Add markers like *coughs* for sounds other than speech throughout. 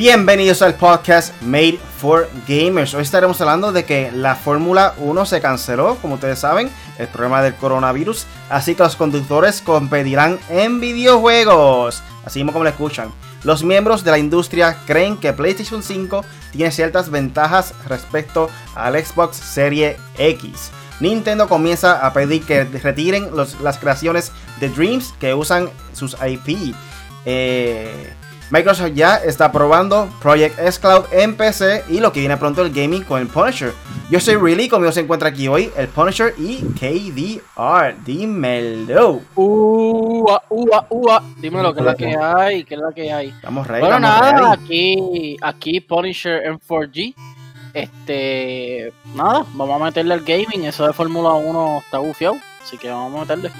Bienvenidos al podcast Made for Gamers. Hoy estaremos hablando de que la Fórmula 1 se canceló, como ustedes saben, el problema del coronavirus, así que los conductores competirán en videojuegos, así como lo escuchan. Los miembros de la industria creen que PlayStation 5 tiene ciertas ventajas respecto al Xbox Series X. Nintendo comienza a pedir que retiren las creaciones de Dreams que usan sus IP. Eh, Microsoft ya está probando Project S Cloud en PC y lo que viene pronto el gaming con el Punisher. Yo soy Really, conmigo se encuentra aquí hoy el Punisher y KDR. Dímelo. Ua, ua, ua. Dímelo, que es la que hay, que es la que hay. Estamos ready. Bueno, nada, ready. aquí, aquí Punisher en 4G. Este, nada, vamos a meterle al gaming. Eso de Fórmula 1 está bufiado, así que vamos a meterle.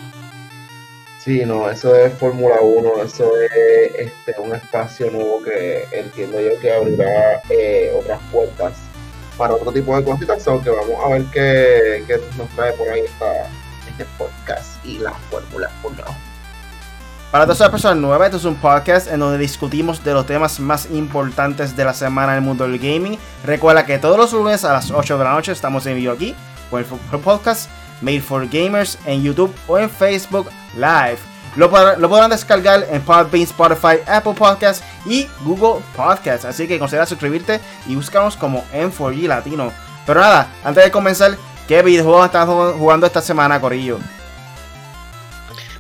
Sí, no, eso es Fórmula 1, eso es este, un espacio nuevo que entiendo yo que abrirá eh, otras puertas para otro tipo de cositas, aunque vamos a ver qué, qué nos trae por ahí esta, este podcast y las fórmulas por. Para todas las personas nuevas, esto es un podcast en donde discutimos de los temas más importantes de la semana en el mundo del gaming. Recuerda que todos los lunes a las 8 de la noche estamos en vivo aquí con el podcast Made for Gamers en YouTube o en Facebook Live. Lo, pod- lo podrán descargar en Podbean, Spotify, Apple Podcasts y Google Podcasts. Así que considera suscribirte y búscanos como M4G Latino. Pero nada, antes de comenzar, ¿qué videojuegos estás jugando esta semana, Corillo?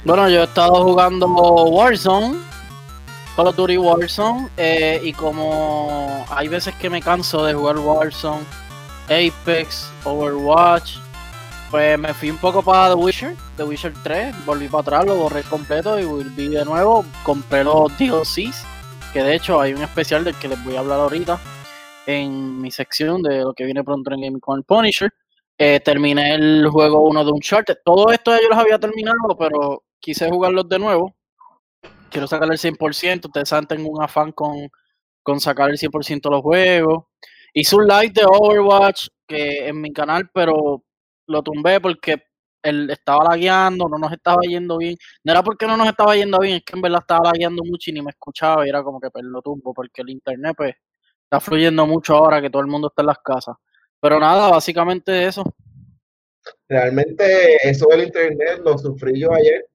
Bueno, yo he estado jugando Warzone, Call of Duty Warzone, eh, y como hay veces que me canso de jugar Warzone, Apex, Overwatch, pues me fui un poco para The Witcher, The Witcher 3, volví para atrás, lo borré completo y volví de nuevo, compré los DLCs, que de hecho hay un especial del que les voy a hablar ahorita en mi sección de lo que viene pronto en Gaming con Punisher. Eh, terminé el juego 1 de Uncharted. Todo esto yo los había terminado, pero quise jugarlos de nuevo. Quiero sacar el 100%. Ustedes saben, tengo un afán con, con sacar el 100% de los juegos. Hice un live de Overwatch que en mi canal, pero lo tumbé porque él estaba lagueando, no nos estaba yendo bien. No era porque no nos estaba yendo bien, es que en verdad estaba lagueando mucho y ni me escuchaba y era como que pues, lo tumbo porque el internet pues está fluyendo mucho ahora que todo el mundo está en las casas. Pero nada, básicamente eso. Realmente eso del internet lo sufrí yo ayer.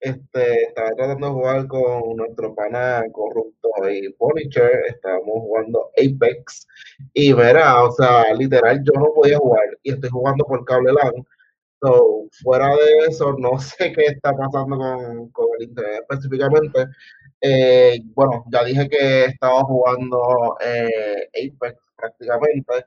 Este, estaba tratando de jugar con nuestro pana corrupto y Punisher, estábamos jugando Apex y verá, o sea, literal yo no podía jugar y estoy jugando por cable LAN. So, fuera de eso, no *laughs* sé qué está pasando con, con el internet específicamente. Eh, bueno, ya dije que estaba jugando eh, Apex prácticamente.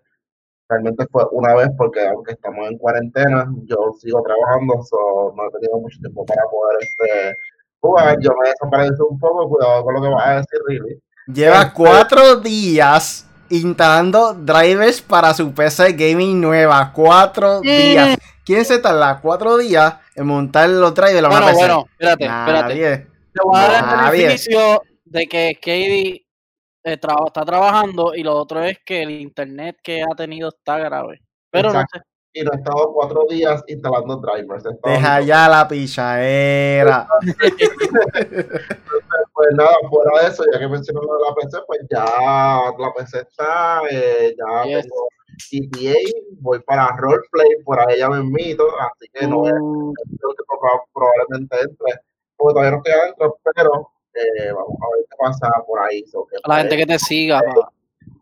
Realmente fue una vez porque aunque estamos en cuarentena, yo sigo trabajando, so no he tenido mucho tiempo para poder este, jugar. Yo me desaparecí un poco, cuidado con lo que vas a decir, Really. Lleva Este- cuatro días instalando drivers para su PC gaming nueva. Cuatro días. ¿Quién se tarda cuatro días en montar los drivers Bueno, bueno, espérate, espérate. Nadie. Te voy a dar el beneficio de que Katie eh, está trabajando y lo otro es que el internet que ha tenido está grave. Pero Exacto. no sé. Y no he estado cuatro días instalando drivers. Deja ya la pichadera. *laughs* Pues nada, fuera de eso, ya que de la PC, pues ya la PC está, eh, ya Yes. tengo GTA, voy para roleplay, por ahí ya me invito, así que no es Uh, creo que proba- probablemente entre, porque todavía no estoy adentro, pero eh, vamos a ver qué pasa por ahí. so que a la gente que te siga.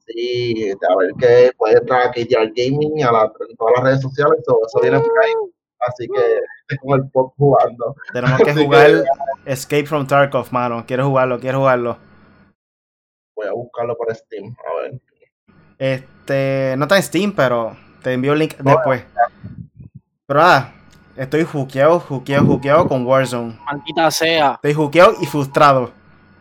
Sí, a ver qué puede entrar aquí ya al gaming y a la, en todas las redes sociales, so, eso viene por ahí, así que tengo el pop jugando. Tenemos que jugar Escape from Tarkov, mano. Quiero jugarlo, quiero jugarlo. Voy a buscarlo por Steam, a ver. Este, no está en Steam, pero te envío el link No, después. Pero nada, estoy juqueado, juqueado, juqueado con Warzone. Maldita sea. Estoy juqueado y frustrado.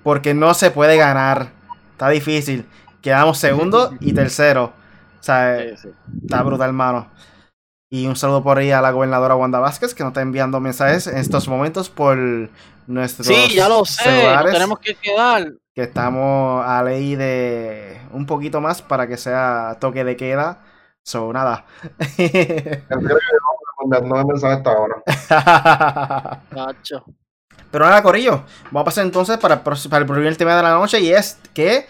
Porque no se puede ganar. Está difícil. Quedamos segundo *laughs* y tercero. O sea, Sí, sí. está brutal, mano. Y un saludo por ahí a la gobernadora Wanda Vázquez, que nos está enviando mensajes en estos momentos por nuestros Sí, ya lo sé. celulares, tenemos que quedar. que estamos a ley de un poquito más para que sea toque de queda. So, nada. *laughs* Enviándome mensajes hasta ahora. *laughs* Cacho. Pero nada, Corillo, vamos a pasar entonces para, el próximo- para el primer tema de la noche y es que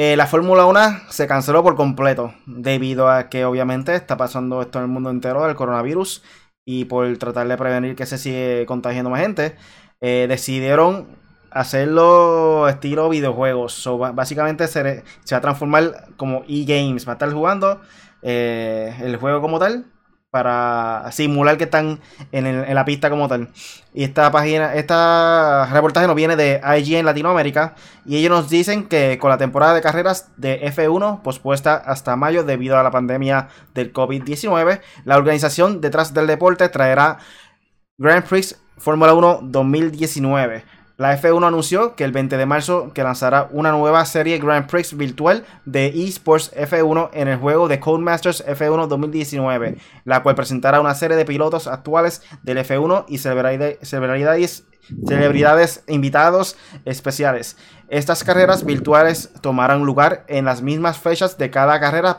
Eh, la Fórmula 1 se canceló por completo debido a que obviamente está pasando esto en el mundo entero del coronavirus y por tratar de prevenir que se sigue contagiando más gente, eh, decidieron hacerlo estilo videojuegos. básicamente se, va a transformar como e-games, va a estar jugando eh, el juego como tal para simular que están en, la pista como tal. Y esta página, esta reportaje nos viene de IG en Latinoamérica y ellos nos dicen que con la temporada de carreras de F1 pospuesta hasta mayo debido a la pandemia del COVID-19, la organización detrás del deporte traerá Grand Prix Fórmula 1 2019 la F1 anunció que el 20 de marzo que lanzará una nueva serie Grand Prix virtual de eSports F1 en el juego de Codemasters F1 2019, la cual presentará una serie de pilotos actuales del F1 y celebridades, celebridades invitados especiales. Estas carreras virtuales tomarán lugar en las mismas fechas de cada carrera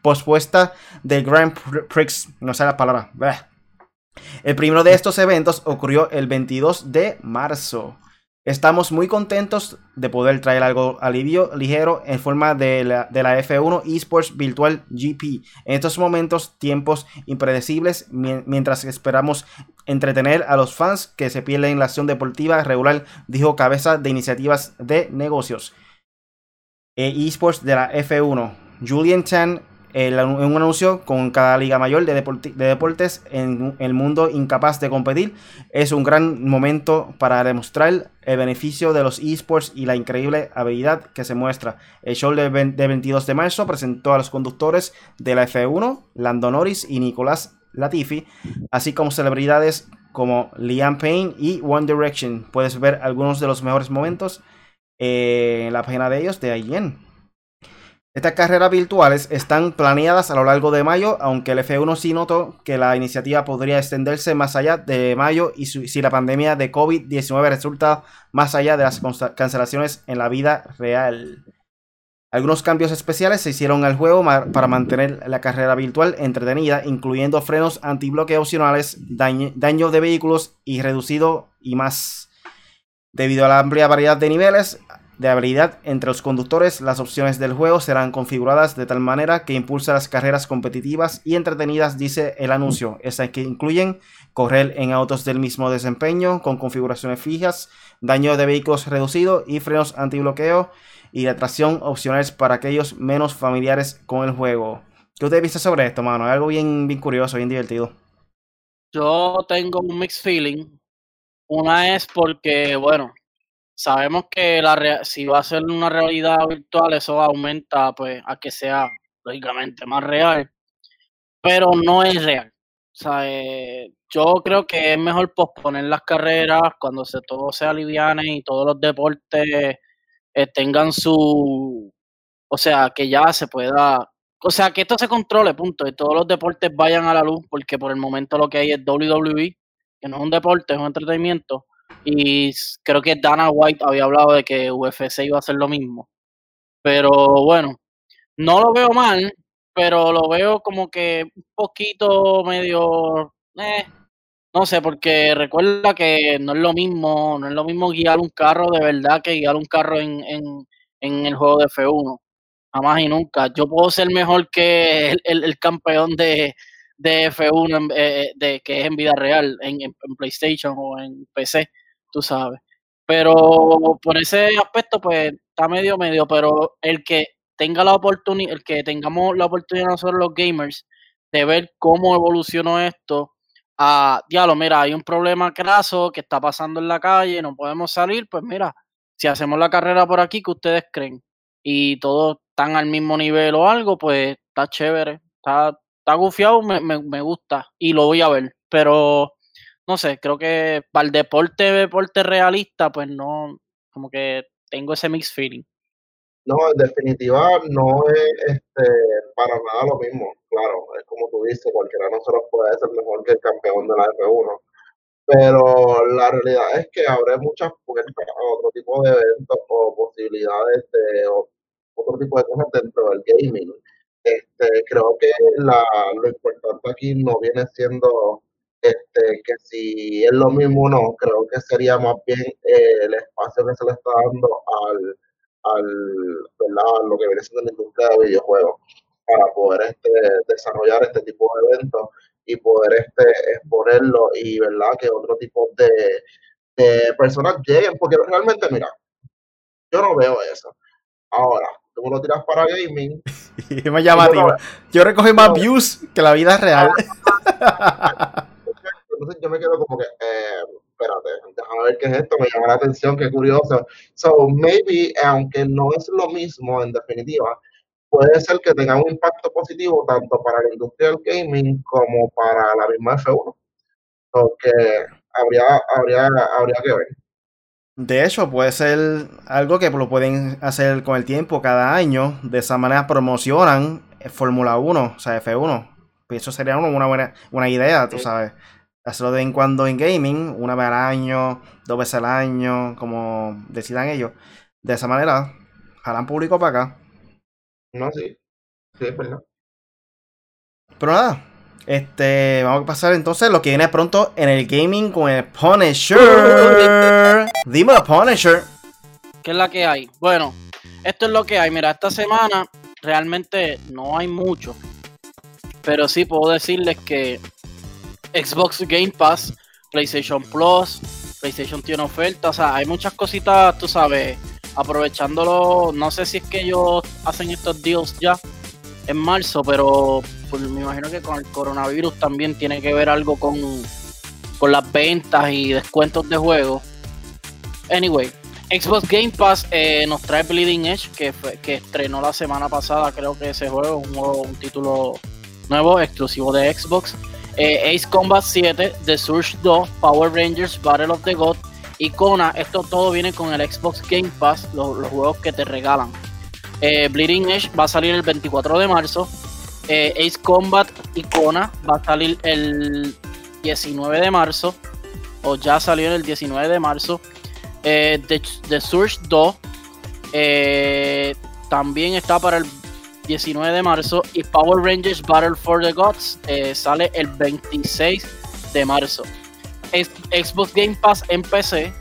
pospuesta del Grand Prix. No sé la palabra. El primero de estos eventos ocurrió el 22 de marzo. Estamos muy contentos de poder traer algo alivio ligero en forma de la, F1 Esports Virtual GP. En estos momentos, tiempos impredecibles, mientras esperamos entretener a los fans que se pierden la acción deportiva regular, dijo cabeza de iniciativas de negocios. E esports de la F1. Julian Chan en un anuncio con cada liga mayor de, deportes en el mundo incapaz de competir. Es un gran momento para demostrar el beneficio de los esports y la increíble habilidad que se muestra. El show de, 22 de marzo presentó a los conductores de la F1, Lando Norris y Nicolás Latifi, así como celebridades como Liam Payne y One Direction. Puedes ver algunos de los mejores momentos en la página de ellos de IGN. Estas carreras virtuales están planeadas a lo largo de mayo, aunque el F1 sí notó que la iniciativa podría extenderse más allá de mayo y si la pandemia de COVID-19 resulta más allá de las cancelaciones en la vida real. Algunos cambios especiales se hicieron al juego para mantener la carrera virtual entretenida, incluyendo frenos antibloque opcionales, daño de vehículos y reducido y más. Debido a la amplia variedad de niveles, de habilidad entre los conductores, las opciones del juego serán configuradas de tal manera que impulsa las carreras competitivas y entretenidas, dice el anuncio. Estas que incluyen correr en autos del mismo desempeño con configuraciones fijas, daño de vehículos reducido y frenos antibloqueo y la tracción opcionales para aquellos menos familiares con el juego. ¿Qué usted viste sobre esto, mano? algo bien, bien curioso, bien divertido. Yo tengo un mixed feeling. Una es porque, bueno, sabemos que la si va a ser una realidad virtual, eso aumenta pues a que sea lógicamente más real, pero no es real. O sea, eh, yo creo que es mejor posponer las carreras cuando se, todo se aliviane y todos los deportes eh, tengan su, o sea, que ya se pueda, o sea, que esto se controle, punto, y todos los deportes vayan a la luz, porque por el momento lo que hay es WWE, que no es un deporte, es un entretenimiento, y creo que Dana White había hablado de que UFC iba a hacer lo mismo. Pero bueno, no lo veo mal, pero lo veo como que un poquito medio... Eh, no sé, porque recuerda que no es lo mismo, no es lo mismo guiar un carro de verdad que guiar un carro en, en, en el juego de F1. Jamás y nunca. Yo puedo ser mejor que el campeón de, de F1 eh, de, que es en vida real, en, PlayStation o en PC, tú sabes. Pero por ese aspecto, pues está medio medio, pero el que tenga la oportunidad, el que tengamos la oportunidad nosotros los gamers de ver cómo evolucionó esto, a diablo, mira, hay un problema craso que está pasando en la calle, no podemos salir, pues mira, si hacemos la carrera por aquí, que ustedes creen? Y todos están al mismo nivel o algo, pues está chévere, está, está gufiado, me, me, gusta y lo voy a ver. Pero no sé, creo que para el deporte, deporte realista, pues no, como que tengo ese mixed feeling. No, en definitiva no es este, para nada lo mismo. Claro, es como tú dices, cualquiera de nosotros puede ser mejor que el campeón de la F1. Pero la realidad es que habrá muchas puertas a otro tipo de eventos o posibilidades de otro tipo de cosas dentro del gaming. Este, creo que la, lo importante aquí no viene siendo este, que si es lo mismo o no, creo que sería más bien eh, el espacio que se le está dando al, al, ¿verdad? lo que viene siendo la industria de videojuegos para poder este, desarrollar este tipo de eventos y poder este, exponerlo y verdad que otro tipo de, de personas lleguen, porque realmente, mira, yo no veo eso. Ahora, tú lo tiras para gaming. y me llamativa. Yo recogí más views que la vida real. Entonces yo me quedo como que, eh, espérate, déjame ver qué es esto, me llama la atención, qué curioso. So, maybe, aunque no es lo mismo en definitiva, puede ser que tenga un impacto positivo tanto para la industria del gaming como para la misma F1. Porque habría, habría, habría que ver. De hecho, puede ser algo que lo pueden hacer con el tiempo cada año. De esa manera promocionan Fórmula 1, o sea, F1. Eso sería una buena, una idea, tú sabes. Hacerlo de vez en cuando en gaming, una vez al año, dos veces al año, como decidan ellos. De esa manera, jalan público para acá. No, sí. Sí, es verdad. Pero nada, este, vamos a pasar entonces lo que viene pronto en el gaming con el Punisher. *laughs* Dime Punisher. ¿Qué es la que hay? Bueno, esto es lo que hay. Mira, esta semana realmente no hay mucho. Pero sí puedo decirles que Xbox Game Pass, PlayStation Plus, PlayStation tiene oferta. O sea, hay muchas cositas, tú sabes, aprovechándolo. No sé si es que ellos hacen estos deals ya en marzo, pero pues, me imagino que con el coronavirus también tiene que ver algo con, con las ventas y descuentos de juegos. Anyway, Xbox Game Pass eh, nos trae Bleeding Edge, que, que estrenó la semana pasada, creo que ese juego, un, un título nuevo, exclusivo de Xbox. Eh, Ace Combat 7, The Surge 2, Power Rangers, Battle of the God, Icona. Esto todo viene con el Xbox Game Pass, los, juegos que te regalan. Eh, Bleeding Edge va a salir el 24 de marzo. Eh, Ace Combat Icona va a salir el 19 de marzo. O ya salió el 19 de marzo. Eh, The, Surge 2 eh, también está para el 19 de marzo. Y Power Rangers Battle for the Gods sale el 26 de marzo. Xbox Game Pass en PC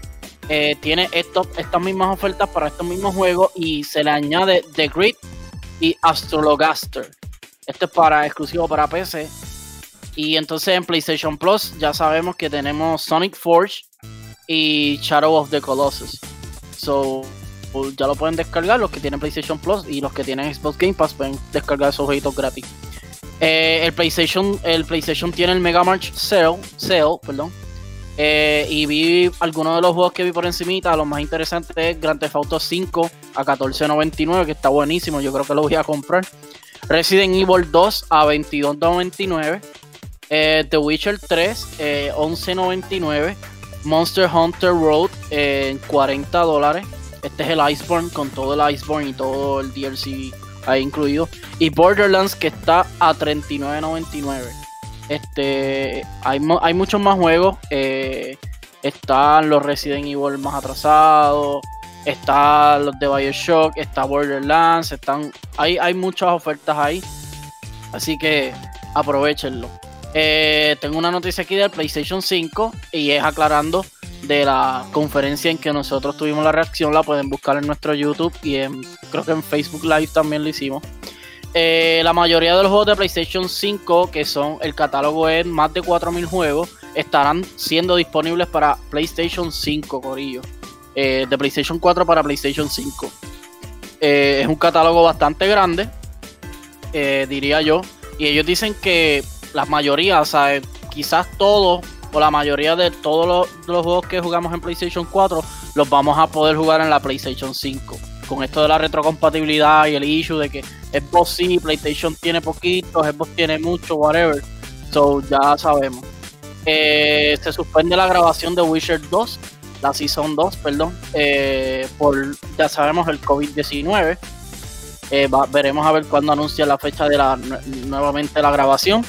tiene estos, estas mismas ofertas para estos mismos juegos y se le añade The Grid y Astrologaster. Este es para exclusivo para PC. Y entonces en PlayStation Plus ya sabemos que tenemos Sonic Forge y Shadow of the Colossus. So ya lo pueden descargar los que tienen PlayStation Plus y los que tienen Xbox Game Pass pueden descargar esos jueguitos gratis. Eh, el PlayStation, el PlayStation tiene el Mega March Sale, sale perdón. Eh, y vi algunos de los juegos que vi por encimita. Lo más interesante es Grand Theft Auto 5 a 14.99, que está buenísimo. Yo creo que lo voy a comprar. Resident Evil 2 a 22.99. Eh, The Witcher 3 eh, 11.99. Monster Hunter Road en 40 dólares. Este es el Iceborne con todo el Iceborne y todo el DLC ahí incluido. Y Borderlands que está a 39.99. Este, hay, hay muchos más juegos. Eh, están los Resident Evil más atrasados está los de Bioshock, está Borderlands, están, hay, hay muchas ofertas ahí, así que aprovechenlo. Eh, tengo una noticia aquí del PlayStation 5 y es aclarando de la conferencia en que nosotros tuvimos la reacción, la pueden buscar en nuestro YouTube y en, creo que en Facebook Live también lo hicimos. Eh, la mayoría de los juegos de PlayStation 5, que son el catálogo es más de 4.000 juegos, estarán siendo disponibles para PlayStation 5, Corillo. Eh, de PlayStation 4 para PlayStation 5. Eh, es un catálogo bastante grande, diría yo. Y ellos dicen que la mayoría, o sea, quizás todos o la mayoría de todos los, juegos que jugamos en PlayStation 4 los vamos a poder jugar en la PlayStation 5. Con esto de la retrocompatibilidad y el issue de que Xbox sí, PlayStation tiene poquito, Xbox tiene mucho, whatever. So ya sabemos. se suspende la grabación de Witcher 2 la Season 2, perdón, eh, por, ya sabemos, el COVID-19. Eh, veremos a ver cuándo anuncia la fecha de la nuevamente la grabación.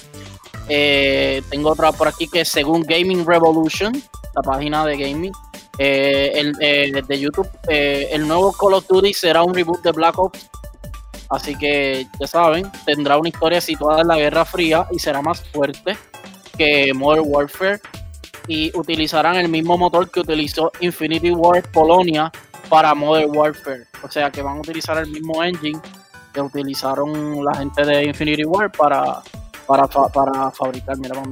Eh, tengo otra por aquí que según Gaming Revolution, la página de gaming, el, de YouTube, el nuevo Call of Duty será un reboot de Black Ops. Así que ya saben, tendrá una historia situada en la Guerra Fría y será más fuerte que Modern Warfare y utilizarán el mismo motor que utilizó Infinity War Polonia para Modern Warfare. O sea que van a utilizar el mismo engine que utilizaron la gente de Infinity War para, para, para fabricar, mira,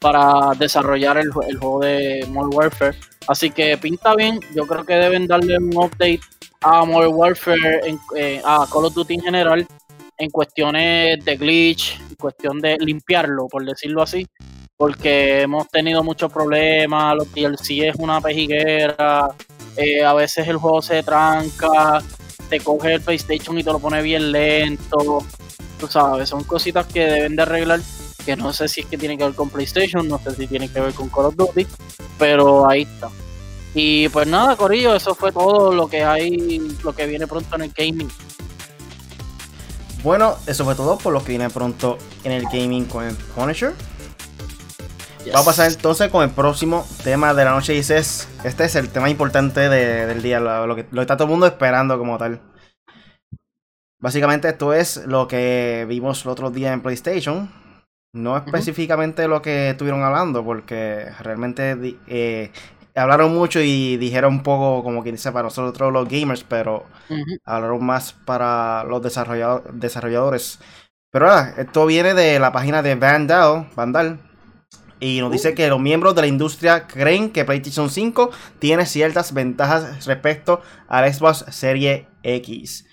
para desarrollar el, el, juego de Modern Warfare. Así que pinta bien, yo creo que deben darle un update a Modern Warfare, en, eh, a Call of Duty en general, en cuestiones de glitch, en cuestión de limpiarlo, por decirlo así, porque hemos tenido muchos problemas, los DLC es una pejiguera, eh, a veces el juego se tranca, te coge el PlayStation y te lo pone bien lento, tú sabes, son cositas que deben de arreglar, que no sé si es que tiene que ver con PlayStation, no sé si tiene que ver con Call of Duty, pero ahí está. Y pues nada, Corillo, eso fue todo lo que hay, lo que viene pronto en el gaming. Bueno, eso fue todo por lo que viene pronto en el gaming con el Punisher. Vamos a pasar entonces con el próximo tema de la noche. Y este es el tema importante del día, lo, que, lo está todo el mundo esperando como tal. Básicamente esto es lo que vimos el otro día en PlayStation. No específicamente lo que estuvieron hablando, porque realmente eh, hablaron mucho y dijeron un poco como que dice para nosotros los gamers, pero hablaron más para los desarrolladores. Pero nada, esto viene de la página de Vandal, Vandal y nos dice que los miembros de la industria creen que PlayStation 5 tiene ciertas ventajas respecto al Xbox Series X.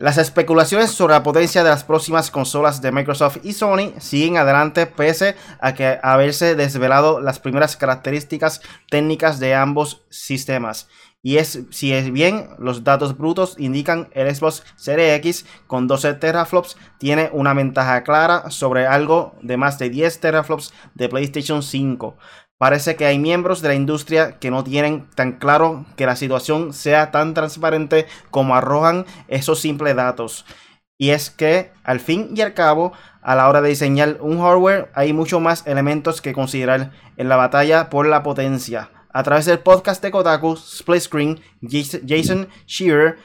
Las especulaciones sobre la potencia de las próximas consolas de Microsoft y Sony siguen adelante pese a que haberse desvelado las primeras características técnicas de ambos sistemas. Y es si es bien, los datos brutos indican el Xbox Series X con 12 teraflops tiene una ventaja clara sobre algo de más de 10 teraflops de PlayStation 5. Parece que hay miembros de la industria que no tienen tan claro que la situación sea tan transparente como arrojan esos simples datos. Y es que, al fin y al cabo, a la hora de diseñar un hardware, hay muchos más elementos que considerar en la batalla por la potencia. A través del podcast de Kotaku, Split Screen, Jason Shearer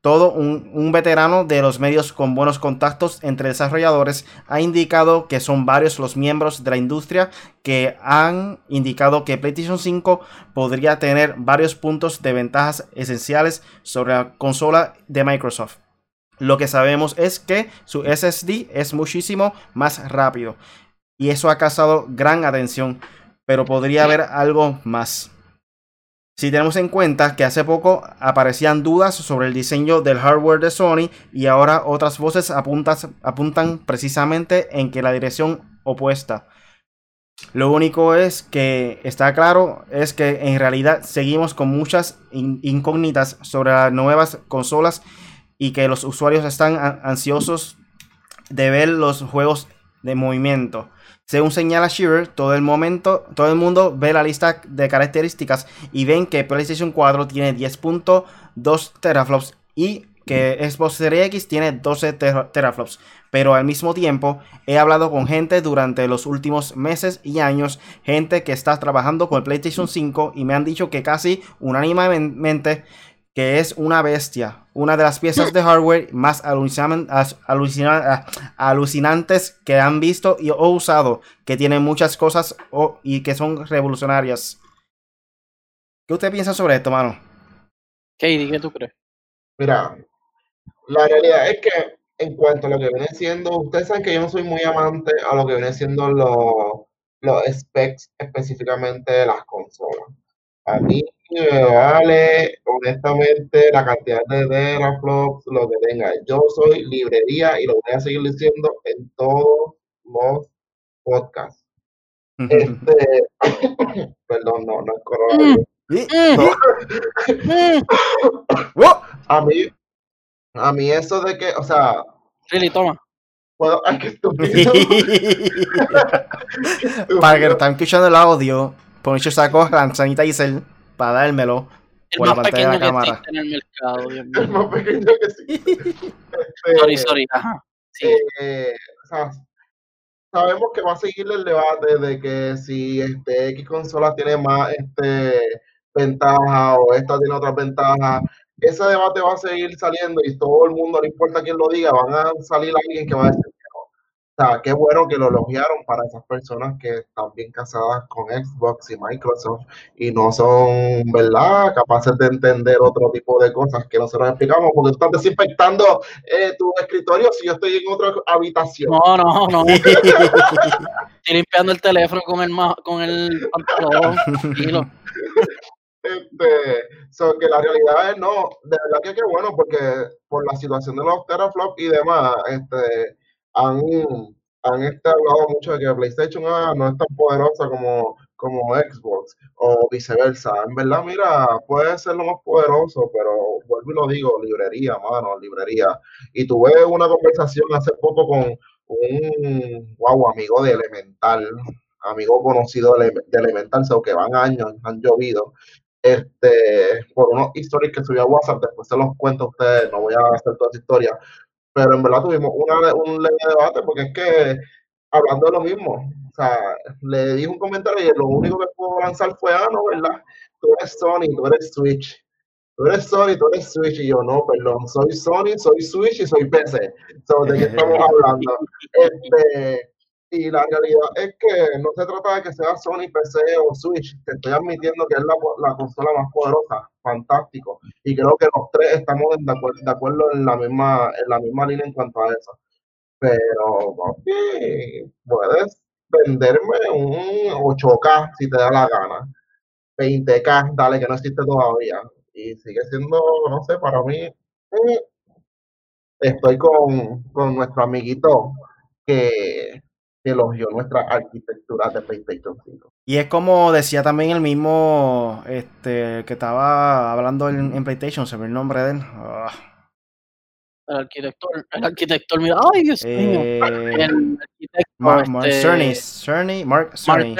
todo un, veterano de los medios con buenos contactos entre desarrolladores ha indicado que son varios los miembros de la industria que han indicado que PlayStation 5 podría tener varios puntos de ventajas esenciales sobre la consola de Microsoft. Lo que sabemos es que su SSD es muchísimo más rápido y eso ha causado gran atención, pero podría haber algo más. Si tenemos en cuenta que hace poco aparecían dudas sobre el diseño del hardware de Sony y ahora otras voces apuntan precisamente en que la dirección opuesta. Lo único es que está claro es que en realidad seguimos con muchas incógnitas sobre las nuevas consolas y que los usuarios están ansiosos de ver los juegos de movimiento. Según señala Shearer, todo el momento, todo el mundo ve la lista de características y ven que PlayStation 4 tiene 10.2 teraflops y que Xbox Series X tiene 12 teraflops. Pero al mismo tiempo he hablado con gente durante los últimos meses y años, gente que está trabajando con el PlayStation 5 y me han dicho que casi unánimemente que es una bestia, una de las piezas de hardware más alucinantes que han visto y o usado, que tiene muchas cosas y que son revolucionarias. ¿Qué usted piensa sobre esto, mano? Katie, ¿qué tú crees? Mira, la realidad es que en cuanto a lo que viene siendo, ustedes saben que yo no soy muy amante a lo que viene siendo los, los specs específicamente de las consolas. A mí me vale honestamente la cantidad de teraflops, lo que tenga. Yo soy librería y lo voy a seguir diciendo en todos los podcasts. Este, *coughs* perdón, no, no es coronavirus. *coughs* a mí, a mí eso de que, o sea. Really, toma. Puedo, ay, qué estúpido. *laughs* Para que están escuchando el audio, Poncho sacó la sanitizer para dármelo el por la pantalla de la cámara. En el mercado, Dios *laughs* mío. El más pequeño que existe. *laughs* sorry, sorry. Ajá. Sí. Eh, o sea, sabemos que va a seguir el debate de que si este X consola tiene más este ventaja o esta tiene otras ventajas. Ese debate va a seguir saliendo y todo el mundo, no importa quién lo diga, van a salir alguien que va a decir sea, qué bueno que lo elogiaron para esas personas que están bien casadas con Xbox y Microsoft y no son, ¿verdad?, capaces de entender otro tipo de cosas que nosotros explicamos, porque tú estás desinfectando eh, tu escritorio si yo estoy en otra habitación. No, no, no. *laughs* estoy limpiando el teléfono con el, con el pantalón. Este, so que la realidad es no, de verdad que qué bueno, porque por la situación de los teraflops y demás, este han, han hablado mucho de que PlayStation no es tan poderosa como, como Xbox o viceversa. En verdad, mira, puede ser lo más poderoso, pero vuelvo y lo digo, librería, mano, librería. Y tuve una conversación hace poco con un wow, amigo de Elemental, amigo conocido de, Elemental, so que van años, han llovido, este, por unos stories que subió a WhatsApp, después se los cuento a ustedes, no voy a hacer toda esa historia, pero en verdad tuvimos una, un leve debate porque es que hablando de lo mismo, o sea, le dije un comentario y lo único que pudo lanzar fue, ah, no, ¿verdad? Tú eres Sony, tú eres Switch. Tú eres Sony, tú eres Switch. Y yo, no, perdón, soy Sony, soy Switch y soy PC. ¿De qué *laughs* estamos hablando? Este, y la realidad es que no se trata de que sea Sony, PC o Switch. Te estoy admitiendo que es la, la consola más poderosa. Fantástico. Y creo que los tres estamos de acuerdo, de acuerdo en, la misma, en la misma línea en cuanto a eso. Pero, papi, puedes venderme un 8K si te da la gana. 20K, dale, que no existe todavía. Y sigue siendo, no sé, para mí, eh, estoy con, con nuestro amiguito que elogió nuestra arquitectura de PlayStation 5. Y es como decía también el mismo este que estaba hablando en, PlayStation, se ve el nombre de él. Ah. El arquitecto, el arquitecto, mira, ay Dios mío. Eh, el arquitecto, Mark, este, Cerny, Mark Cerny.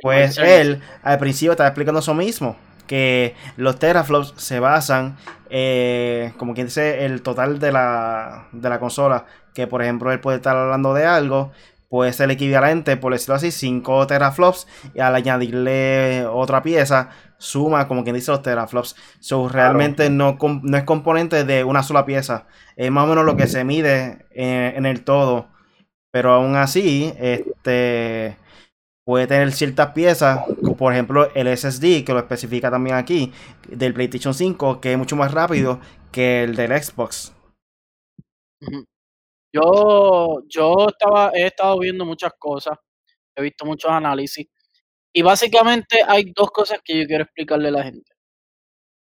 Pues él al principio estaba explicando eso mismo, que los teraflops se basan, eh, como quien dice, el total de la, de la consola, que por ejemplo él puede estar hablando de algo puede ser el equivalente, por decirlo así, 5 teraflops y al añadirle otra pieza suma, como quien dice, los teraflops. So, realmente no, no, es componente de una sola pieza. Es más o menos lo que se mide en, el todo. Pero aún así, este puede tener ciertas piezas, como por ejemplo el SSD, que lo especifica también aquí, del PlayStation 5, que es mucho más rápido que el del Xbox. Yo, yo estaba, he estado viendo muchas cosas, he visto muchos análisis, y básicamente hay dos cosas que yo quiero explicarle a la gente.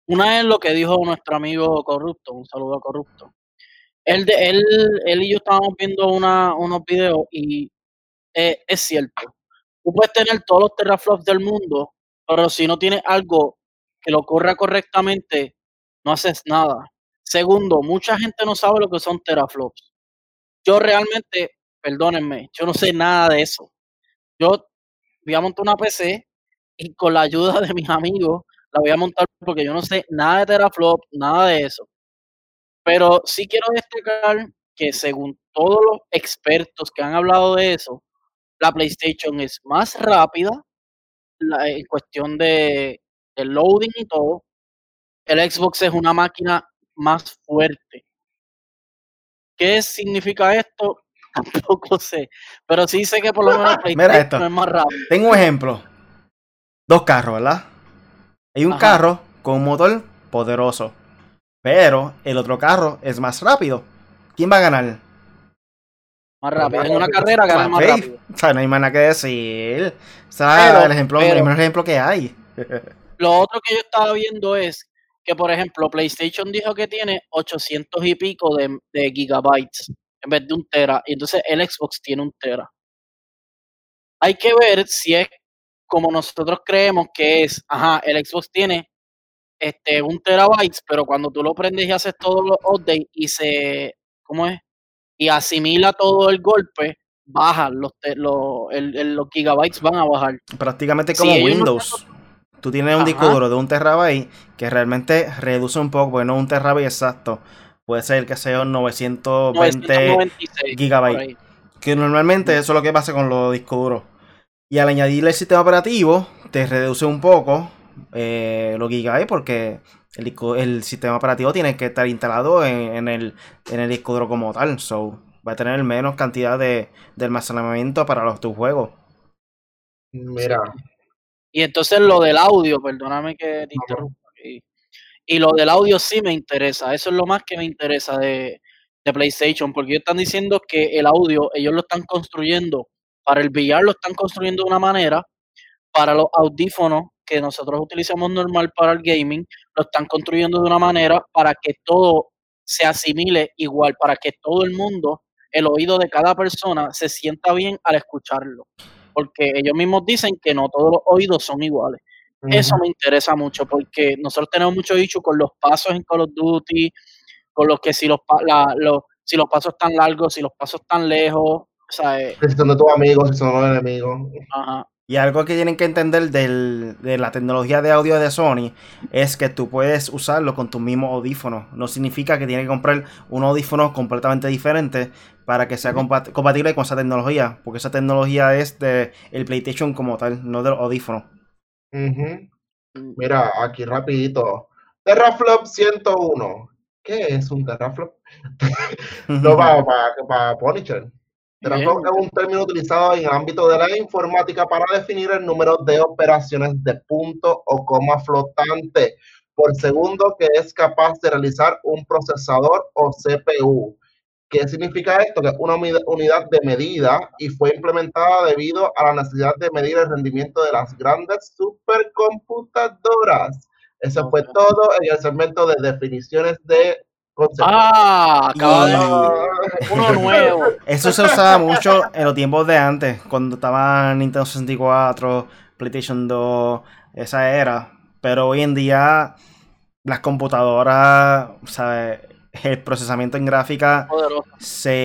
Una es lo que dijo nuestro amigo Corrupto, un saludo Corrupto. Él, de, él, él y yo estábamos viendo una, unos videos y eh, es cierto. Tú puedes tener todos los teraflops del mundo, pero si no tienes algo que lo corra correctamente, no haces nada. Segundo, mucha gente no sabe lo que son teraflops yo realmente, perdónenme, yo no sé nada de eso. Yo voy a montar una PC y con la ayuda de mis amigos la voy a montar porque yo no sé nada de teraflop, nada de eso. Pero sí quiero destacar que según todos los expertos que han hablado de eso, la PlayStation es más rápida en cuestión de, de loading y todo. El Xbox es una máquina más fuerte. ¿Qué significa esto? *laughs* Tampoco sé. Pero sí sé que por lo menos *laughs* Mira esto. es más rápido. Tengo un ejemplo. Dos carros, ¿verdad? Hay un carro con un motor poderoso. Pero el otro carro es más rápido. ¿Quién va a ganar? Más rápido. En una carrera gana más rápido. O sea, no hay más nada que decir. O sea, el, ejemplo, el primer ejemplo que hay. Lo otro que yo estaba viendo es que, por ejemplo, PlayStation dijo que tiene 800 y pico de, gigabytes en vez de un tera, y entonces el Xbox tiene un tera. Hay que ver si es como nosotros creemos que es, ajá, el Xbox tiene este un terabytes, pero cuando tú lo prendes y haces todos los updates y se, ¿cómo es? Y asimila todo el golpe, baja los, los, los gigabytes van a bajar. Prácticamente como Windows. Tú tienes un disco duro de un terabyte que realmente reduce un poco, porque no un terabyte exacto. Puede ser que sea un 920 gigabytes. Que normalmente eso es lo que pasa con los discos duros. Y al añadirle el sistema operativo, te reduce un poco eh, los gigabytes porque el, el sistema operativo tiene que estar instalado en, el, en el disco duro como tal. So, va a tener menos cantidad de, de almacenamiento para los tus juegos. Mira. Y entonces lo del audio, perdóname que te interrumpa. Y, y lo del audio sí me interesa. Eso es lo más que me interesa de, de PlayStation, porque ellos están diciendo que el audio, ellos lo están construyendo para el VR, lo están construyendo de una manera, para los audífonos que nosotros utilizamos normal para el gaming, lo están construyendo de una manera para que todo se asimile igual, para que todo el mundo, el oído de cada persona se sienta bien al escucharlo. Porque ellos mismos dicen que no todos los oídos son iguales. Eso me interesa mucho porque nosotros tenemos mucho dicho con los pasos en Call of Duty, con los que si los, los, si los pasos están largos, si los pasos están lejos, o sea, eh, si son de tus amigos, si son los enemigos. ajá. Y algo que tienen que entender del- de la tecnología de audio de Sony es que tú puedes usarlo con tus mismos audífonos. No significa que tienes que comprar un audífono completamente diferente para que sea compat- compatible con esa tecnología. Porque esa tecnología es de el PlayStation como tal, no de los audífonos. Ujú. Mira, aquí rapidito. Terraflop 101. ¿Qué es un terraflop? *laughs* No para, para, para Punisher. Terraflop es un término utilizado en el ámbito de la informática para definir el número de operaciones de punto o coma flotante por segundo que es capaz de realizar un procesador o CPU. ¿Qué significa esto? Que es una uni- unidad de medida y fue implementada debido a la necesidad de medir el rendimiento de las grandes supercomputadoras. Eso fue todo en el segmento de definiciones de Ah, Ah, uno *laughs* nuevo. Eso se usaba mucho en los tiempos de antes, cuando estaba Nintendo 64, PlayStation 2, esa era. Pero hoy en día las computadoras, ¿sabes? El procesamiento en gráfica Poderoso. se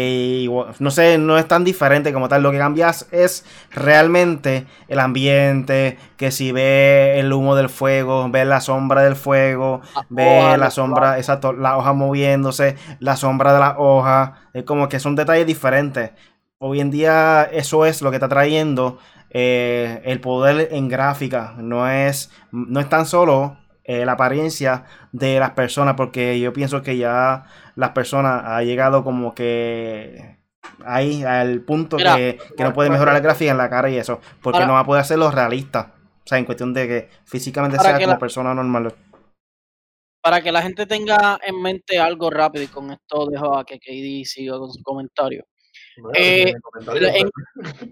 igual- no sé, no es tan diferente como tal. Lo que cambias es realmente el ambiente, que si ve el humo del fuego, ve la sombra del fuego, ve la sombra, exacto, la hoja moviéndose, la sombra de la hoja, es como que son detalles diferentes. Hoy en día eso es lo que está trayendo eh, el poder en gráfica, no es, no es tan solo eh, la apariencia de las personas, porque yo pienso que ya las personas ha llegado como que ahí al punto Mira. que, que no puede mejorar la gráfica en la cara y eso, porque Ahora- no va a poder hacerlo realista. O sea, en cuestión de que físicamente sea que como la- persona normal. Para que la gente tenga en mente algo rápido y con esto dejo a que KD siga con su comentario. bueno, Eh, en-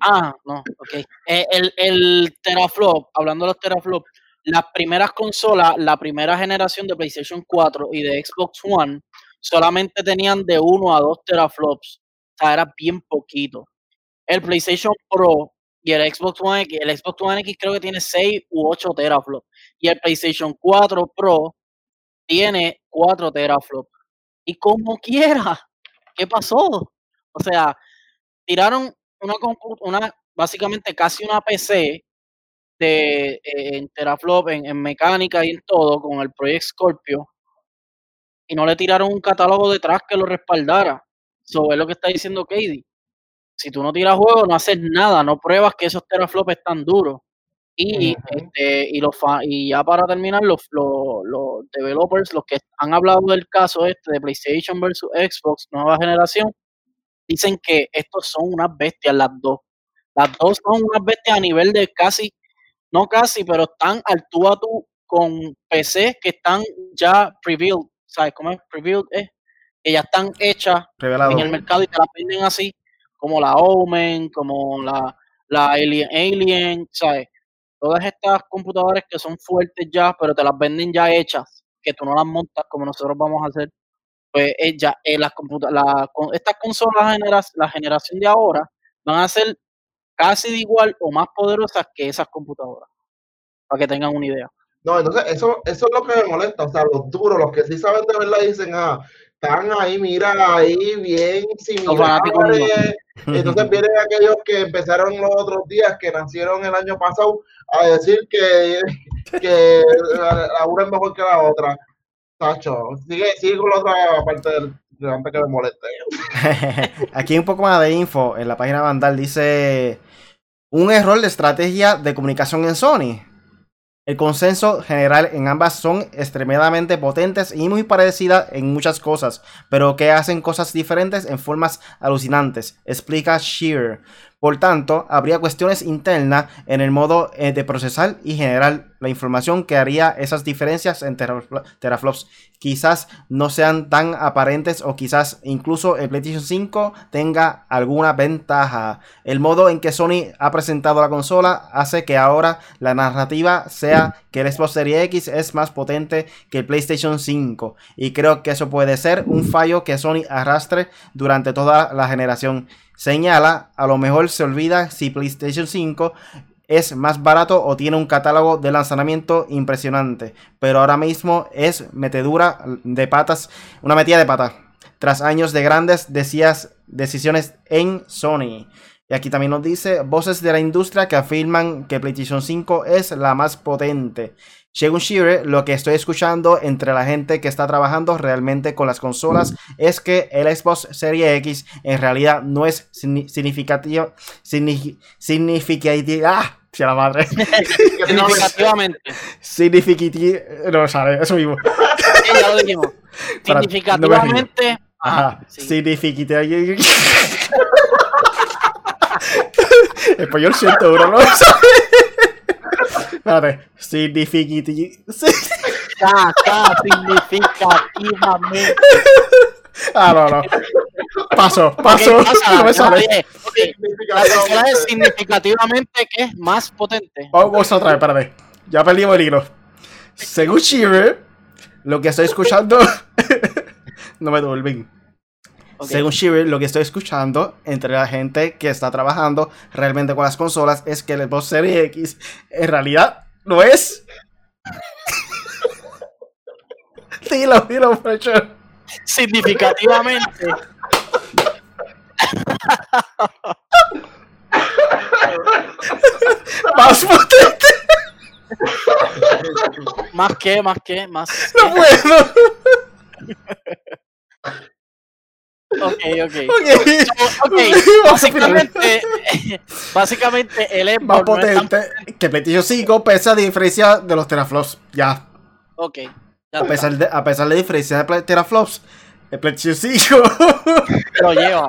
Ah, no, ok. Eh, el, el teraflop, hablando de los teraflops, las primeras consolas, la primera generación de PlayStation 4 y de Xbox One, solamente tenían de 1 a 2 teraflops. O sea, era bien poquito. El PlayStation Pro y el Xbox One X, el Xbox One X creo que tiene 6 u 8 teraflops. Y el PlayStation 4 Pro tiene 4 teraflops. Y como *laughs* quiera, ¿qué pasó? O sea, tiraron una, una básicamente casi una PC de, eh, en teraflop, en, en mecánica y en todo, con el Project Scorpio, y no le tiraron un catálogo detrás que lo respaldara. Eso es lo que está diciendo Katie. Si tú no tiras juego, no haces nada, no pruebas que esos teraflops están duros. Y, este, y, los fa- y ya para terminar, los, los, los developers, los que han hablado del caso este de PlayStation versus Xbox, nueva generación, dicen que estos son unas bestias las dos. Las dos son unas bestias a nivel de casi, no casi, pero están al tú a tú con PC que están ya pre-built, ¿sabes cómo es? Pre-built es que ya están hechas Revelado. en el mercado y te las venden así, como la Omen, como la, la Alien, Alien, ¿sabes? Todas estas computadoras que son fuertes ya, pero te las venden ya hechas, que tú no las montas como nosotros vamos a hacer. Pues eh, ya, eh, las la, con, estas consolas, genera la generación de ahora, van a ser casi de igual o más poderosas que esas computadoras, para que tengan una idea. No, entonces eso, eso es lo que me molesta, o sea, los duros, los que sí saben de verdad dicen, ah, están ahí, mira, ahí bien similares. Entonces vienen aquellos que empezaron los otros días, que nacieron el año pasado, a decir que, *laughs* que la, una es mejor que la otra. Tacho, sigue, sigue con la otra parte del, de antes que me moleste. *laughs* Aquí hay un poco más de info en la página Vandal. Dice un error de estrategia de comunicación en Sony. El consenso general en ambas son extremadamente potentes y muy parecidas en muchas cosas, pero que hacen cosas diferentes en formas alucinantes, explica Shear. Por tanto, habría cuestiones internas en el modo eh, de procesar y generar la información que haría esas diferencias en teraflops. Quizás no sean tan aparentes o quizás incluso el PlayStation 5 tenga alguna ventaja. El modo en que Sony ha presentado la consola hace que ahora la narrativa sea que el Xbox Series X es más potente que el PlayStation 5. Y creo que eso puede ser un fallo que Sony arrastre durante toda la generación señala, a lo mejor se olvida si PlayStation 5 es más barato o tiene un catálogo de lanzamiento impresionante, pero ahora mismo es metedura de patas, una metida de patas, tras años de grandes decisiones en Sony. Y aquí también nos dice voces de la industria que afirman que PlayStation 5 es la más potente. Según Shearer, lo que estoy escuchando entre la gente que está trabajando realmente con las consolas es que el Xbox Series X en realidad no es significativo. Significativo. ¡Ah! la madre. Significativamente. *laughs* Significativo. No sale, eso mismo. ya lo dijimos. *laughs* Significativamente. Ajá. Significativamente. *laughs* Español 100 euros, ¿no? Espérate, significativo. *laughs* significativamente. Ah, no, no. Paso, paso. *laughs* no me sale. La consola es significativamente que es más potente. Vamos otra vez, espérate. Ya perdimos el hilo. Según Shiver, lo que estoy escuchando. *laughs* no me duermen. Según Shiver, lo que estoy escuchando entre la gente que está trabajando realmente con las consolas es que el Xbox Series X en realidad no es. *laughs* dilo, dilo, Frecher. Significativamente. *laughs* más potente. ¿Más qué? ¿Más qué? ¿Más No puedo. *laughs* *laughs* Ok, ok. okay. *laughs* Básicamente, *laughs* básicamente el Xbox más potente que PlayStation 5 pese a diferencia de los teraflops. Ya. Ok. a, pesar de, a pesar de la diferencia de teraflops, el PlayStation 5 lo lleva.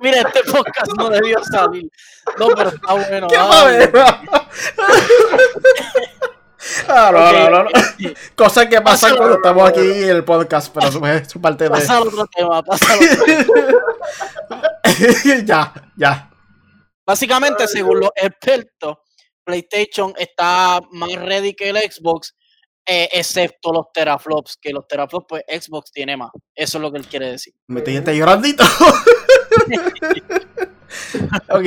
Mira, este podcast no debió salir. No, pero está bueno. ¿Qué Ah, no, no, no, no. Cosas que pasan cuando estamos aquí en el podcast, pero es su parte de. Pasa otro tema, pasa *laughs* ya, ya. Básicamente, según los expertos, PlayStation está más ready que el Xbox, eh, excepto los teraflops, que los teraflops, pues Xbox tiene más. Eso es lo que él quiere decir. Me estoy llorandito. *laughs* ok.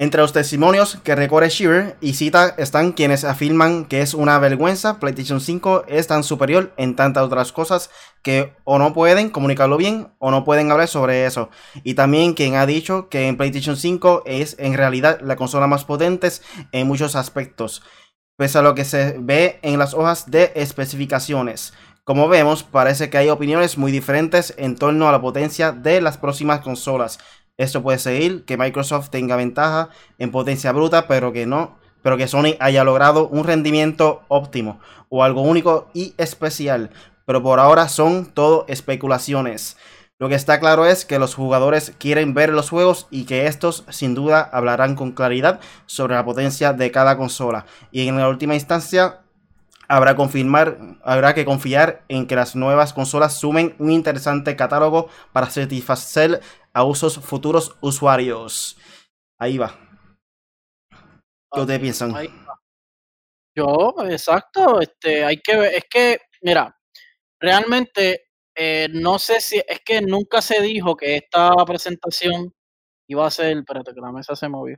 Entre los testimonios que recorre Shearer y cita están quienes afirman que es una vergüenza, PlayStation 5 es tan superior en tantas otras cosas que o no pueden comunicarlo bien o no pueden hablar sobre eso. Y también quien ha dicho que en PlayStation 5 es en realidad la consola más potente en muchos aspectos, pese a lo que se ve en las hojas de especificaciones. Como vemos, parece que hay opiniones muy diferentes en torno a la potencia de las próximas consolas. Esto puede seguir que Microsoft tenga ventaja en potencia bruta, pero que no, pero que Sony haya logrado un rendimiento óptimo o algo único y especial. Pero por ahora son todo especulaciones. Lo que está claro es que los jugadores quieren ver los juegos y que estos sin duda hablarán con claridad sobre la potencia de cada consola. Y en la última instancia habrá, confirmar, habrá que confiar en que las nuevas consolas sumen un interesante catálogo para satisfacer a usos futuros usuarios. Ahí va. ¿Qué ustedes piensan? Yo, exacto, este, hay que ver, es que, mira, realmente eh, no sé si, es que nunca se dijo que esta presentación iba a ser, espérate que la mesa se movió,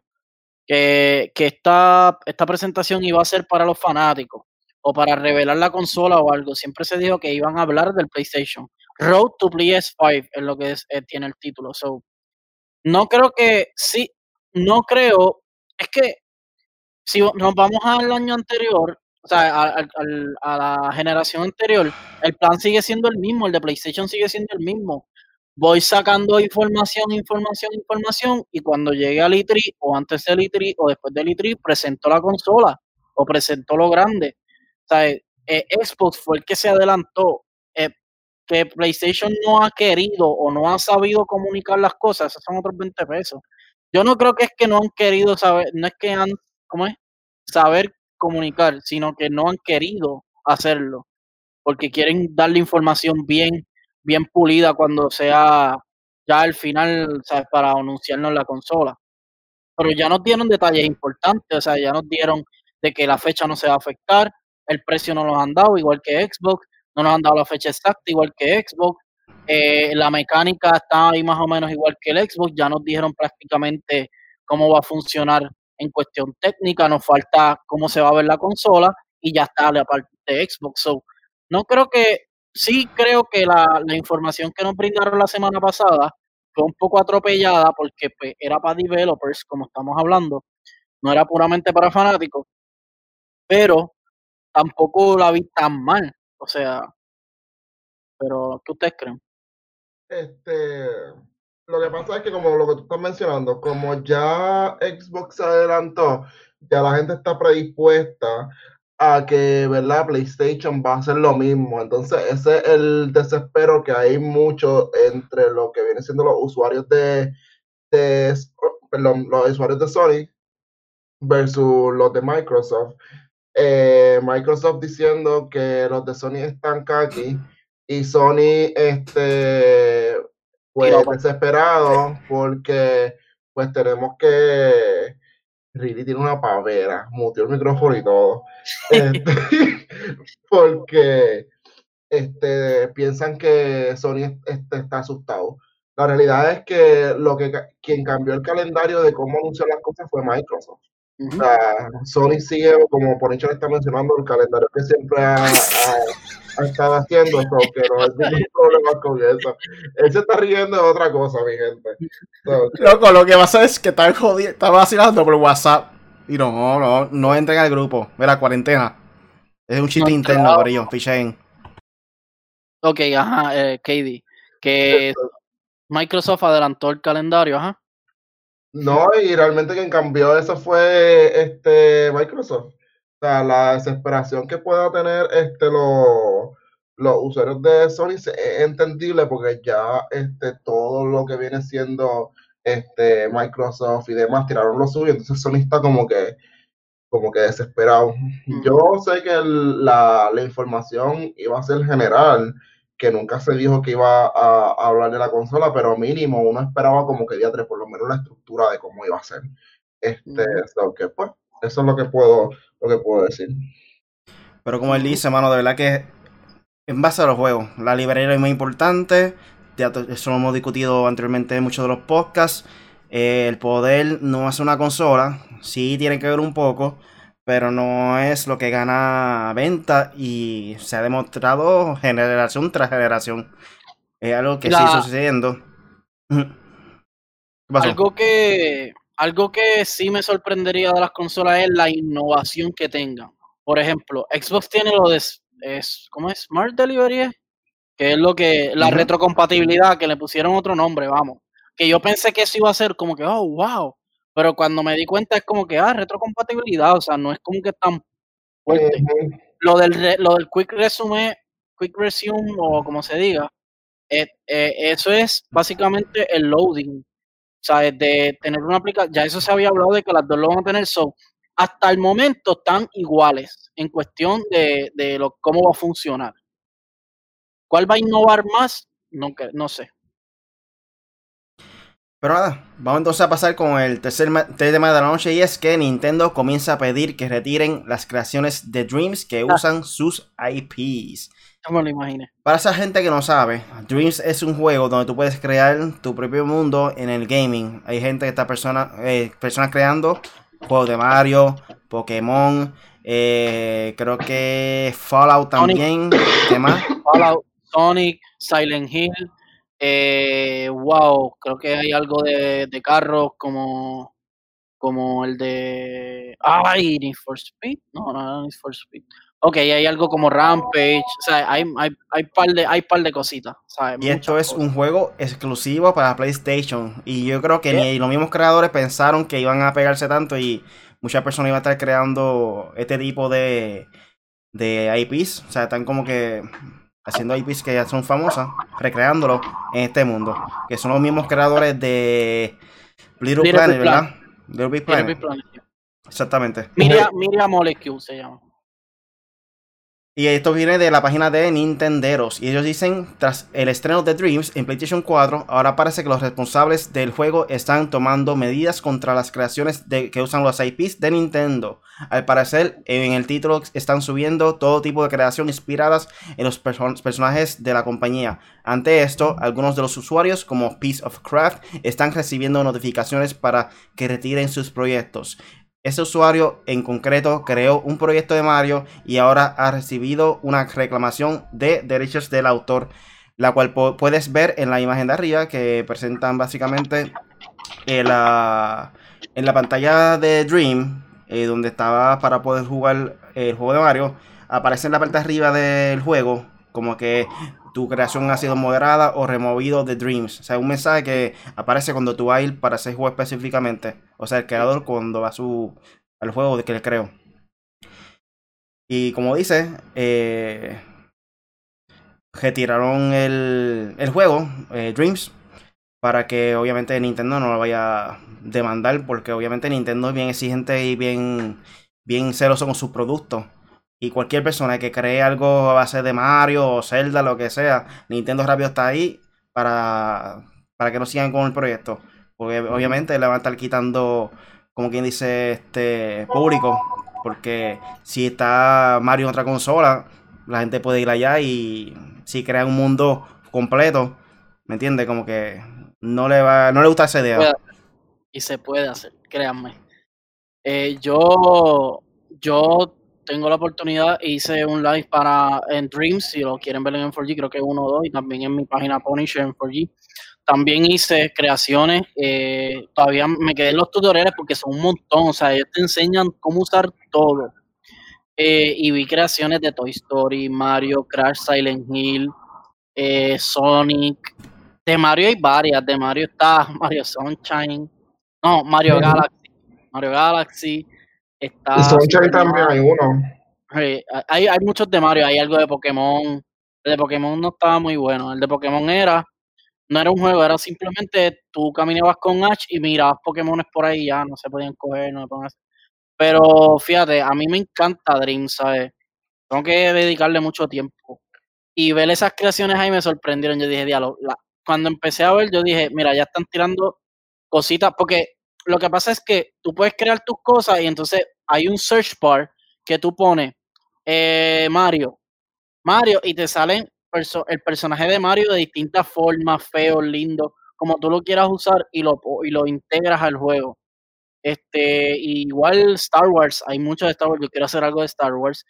que, que esta, esta presentación iba a ser para los fanáticos o para revelar la consola o algo. Siempre se dijo que iban a hablar del PlayStation. Road to PS5 es lo que es, eh, tiene el título. So, no creo que, sí, no creo, es que si nos vamos al año anterior, o sea, a, a, la generación anterior, el plan sigue siendo el mismo, el de PlayStation sigue siendo el mismo. voy sacando información, información, información, y cuando llegue al E3 o antes del E3 o después del E3, presento la consola o presento lo grande. O sea, eh, Xbox fue el que se adelantó. Que PlayStation no ha querido o no ha sabido comunicar las cosas, esos son otros 20 pesos. Yo no creo que es que no han querido saber, no es que han, ¿cómo es? Saber comunicar, sino que no han querido hacerlo, porque quieren darle información bien, bien pulida cuando sea ya el final, ¿sabes? Para anunciarnos la consola. Pero ya nos dieron detalles importantes, o sea, ya nos dieron de que la fecha no se va a afectar, el precio no nos han dado, igual que Xbox, no nos han dado la fecha exacta, igual que Xbox, eh, la mecánica está ahí más o menos igual que el Xbox, ya nos dijeron prácticamente cómo va a funcionar en cuestión técnica, nos falta cómo se va a ver la consola y ya está la parte de Xbox. So, no creo que, sí creo que la, información que nos brindaron la semana pasada fue un poco atropellada porque pues, era para developers, como estamos hablando, no era puramente para fanáticos, pero tampoco la vi tan mal, o sea, pero ¿qué ustedes creen? Este, lo que pasa es que como lo que tú estás mencionando, como ya Xbox adelantó, ya la gente está predispuesta a que, ¿verdad? PlayStation va a hacer lo mismo. Entonces, ese es el desespero que hay mucho entre lo que vienen siendo los usuarios de, de los usuarios de Sony versus los de Microsoft. Eh, Microsoft diciendo que los de Sony están aquí y Sony, este, pues desesperado porque pues tenemos que Riley tiene una pavera, mutió el micrófono y todo. Este, *laughs* porque este, piensan que Sony este, está asustado. La realidad es que lo que quien cambió el calendario de cómo anunciar las cosas fue Microsoft. Sony sigue, como por le está mencionando, el calendario que siempre ha, estado haciendo, que no hay ningún *laughs* problema con eso. Él se está riendo de otra cosa, mi gente. Loco, lo que pasa es que está, jodido, está vacilando por WhatsApp. Y no, no, no entren al grupo. Mira, cuarentena. Es un chiste interno por ellos, fichen. Ok, ajá, eh, KD. Que Microsoft adelantó el calendario, ajá. No, y realmente quien cambió eso fue este Microsoft. O sea, la desesperación que pueda tener este los, los usuarios de Sony es entendible porque ya este todo lo que viene siendo este Microsoft y demás tiraron lo suyo, entonces Sony está como que como que desesperado. Yo sé que la, la información iba a ser general, que nunca se dijo que iba a, hablar de la consola, pero mínimo uno esperaba como que día tres, por lo menos la estructura de cómo iba a ser. Este, que, pues, eso es lo que puedo, lo que puedo decir. Pero como él dice, mano, de verdad que en base a los juegos, la librería es muy importante. eso lo hemos discutido anteriormente en muchos de los podcasts. Eh, el poder no hace una consola, sí tiene que ver un poco, pero no es lo que gana venta y se ha demostrado generación tras generación. Es algo que sigue sucediendo. Algo que, algo que sí me sorprendería de las consolas es la innovación que tengan. Por ejemplo, Xbox tiene lo de es, ¿cómo es? Smart Delivery, que es lo que la retrocompatibilidad que le pusieron otro nombre, vamos. Que yo pensé que eso iba a ser como que, oh, wow, pero cuando me di cuenta es como que, ah, retrocompatibilidad, o sea, no es como que tan fuerte. Lo del, lo del quick resume, quick resume o como se diga, eh, eh, eso es básicamente el loading. O sea, de tener una aplicación, ya eso se había hablado de que las dos lo van a tener, so, hasta el momento están iguales en cuestión de, de lo, cómo va a funcionar. ¿Cuál va a innovar más? No, no sé. Pero nada, vamos entonces a pasar con el tercer tema de la noche y es que Nintendo comienza a pedir que retiren las creaciones de Dreams que ah. usan sus IPs. No me lo imaginé. Para esa gente que no sabe, Dreams es un juego donde tú puedes crear tu propio mundo en el gaming. Hay gente que está persona, eh, personas creando juegos de Mario, Pokémon, eh, creo que Fallout también. ¿Qué más? Fallout, Sonic, Silent Hill. Eh, wow, creo que hay algo de, carros como, como el de. ¡Ay! Need for Speed. No, no, Need for Speed. ok, hay algo como Rampage, o sea, hay, hay, hay, par, de, hay par de cositas. ¿sabes? Y esto es un juego exclusivo para PlayStation. Y yo creo que ni los mismos creadores pensaron que iban a pegarse tanto y muchas personas iban a estar creando este tipo de, de IPs. O sea, están como que haciendo IPs que ya son famosas, recreándolo en este mundo. Que son los mismos creadores de Little, Planet, ¿verdad? Little Big Planet. Exactamente. Miriam Molecule se llama. Y esto viene de la página de Nintenderos. Y ellos dicen, tras el estreno de Dreams en PlayStation 4, ahora parece que los responsables del juego están tomando medidas contra las creaciones que usan los IPs de Nintendo. Al parecer, en el título están subiendo todo tipo de creación inspiradas en los personajes de la compañía. Ante esto, algunos de los usuarios, como Piece of Craft, están recibiendo notificaciones para que retiren sus proyectos. Ese usuario en concreto creó un proyecto de Mario y ahora ha recibido una reclamación de derechos del autor, la cual puedes ver en la imagen de arriba que presentan básicamente en la, en la pantalla de Dream, eh, donde estaba para poder jugar el juego de Mario. Aparece en la parte de arriba del juego como que tu creación ha sido moderada o removido de Dreams. O sea, un mensaje que aparece cuando tú vas a ir para ese juego específicamente. O sea, el creador cuando va su, al juego de que le creo. Y como dice, eh, retiraron el, el juego, eh, Dreams, para que obviamente Nintendo no lo vaya a demandar, porque obviamente Nintendo es bien exigente y bien, bien celoso con sus productos. Y cualquier persona que cree algo a base de Mario o Zelda, lo que sea, Nintendo rápido está ahí para, para que no sigan con el proyecto. Porque obviamente le van a estar quitando, como quien dice, este público. Porque si está Mario en otra consola, la gente puede ir allá y si crea un mundo completo, ¿me entiendes? Como que no le va, no le gusta esa idea. Y se puede hacer, créanme. Eh, yo, yo tengo la oportunidad, hice un live para en Dreams, si lo quieren ver en 4G, creo que uno o dos, y también en mi página Punisher en 4G. También hice creaciones, eh, todavía me quedé en los tutoriales porque son un montón, o sea, ellos te enseñan cómo usar todo. Eh, y vi creaciones de Toy Story, Mario, Crash, Silent Hill, eh, Sonic. De Mario hay varias, de Mario está *laughs* Mario Sunshine, no, Mario Galaxy, Mario Galaxy, Está Sunshine también hay uno. hay, hay muchos de Mario, hay algo de Pokémon. El de Pokémon no estaba muy bueno. El de Pokémon era, no era un juego, era simplemente tú caminabas con Ash y mirabas Pokémones por ahí ya, no se podían coger, no se Pero fíjate, a mí me encanta Dream, ¿sabes? Tengo que dedicarle mucho tiempo. Y ver esas creaciones ahí me sorprendieron. Yo dije, diálogo. Cuando empecé a ver, yo dije, mira, ya están tirando cositas, porque lo que pasa es que tú puedes crear tus cosas y entonces hay un search bar que tú pones eh, Mario, Mario y te salen el personaje de Mario de distintas formas, feo, lindo, como tú lo quieras usar y lo, y lo integras al juego. Este, igual Star Wars, hay mucho de Star Wars, yo quiero hacer algo de Star Wars.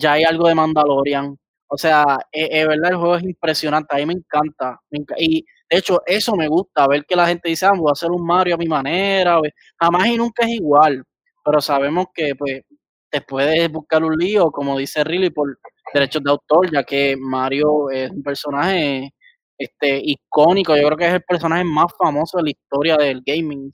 Ya hay algo de Mandalorian. O sea, es, eh, eh, verdad, el juego es impresionante, a mí me encanta. y de hecho, eso me gusta, ver que la gente dice, ah, voy a hacer un Mario a mi manera. Jamás y nunca es igual, pero sabemos que pues te puedes buscar un lío, como dice Riley, por derechos de autor, ya que Mario es un personaje este, icónico. Yo creo que es el personaje más famoso de la historia del gaming.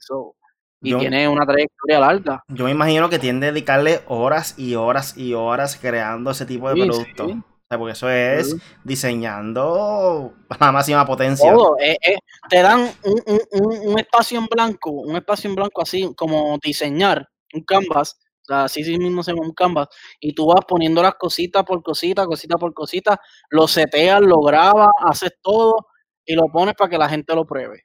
y tiene una trayectoria larga. Yo me imagino que tiene que dedicarle horas y horas y horas creando ese tipo de productos porque eso es diseñando a la máxima potencia. Eh, eh, te dan un, espacio en blanco, un espacio en blanco así como diseñar un canvas, o sea, así mismo se llama un canvas, y tú vas poniendo las cositas por cosita, cosita por cosita, lo seteas, lo grabas, haces todo y lo pones para que la gente lo pruebe.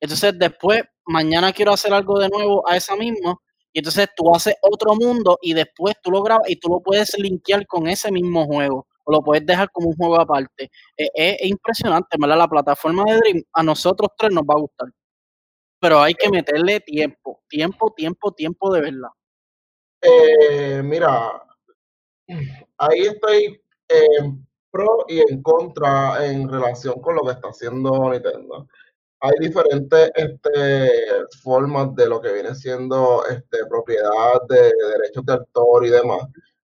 Entonces después, mañana quiero hacer algo de nuevo a esa misma, y entonces tú haces otro mundo y después tú lo grabas y tú lo puedes linkear con ese mismo juego o lo puedes dejar como un juego aparte. Eh, es, impresionante, ¿verdad? La plataforma de Dream a nosotros tres nos va a gustar. Pero hay que meterle tiempo, tiempo, tiempo, tiempo de verdad. Eh, mira, ahí estoy en pro y en contra en relación con lo que está haciendo Nintendo. Hay diferentes este, formas de lo que viene siendo este, propiedad de derechos de autor y demás.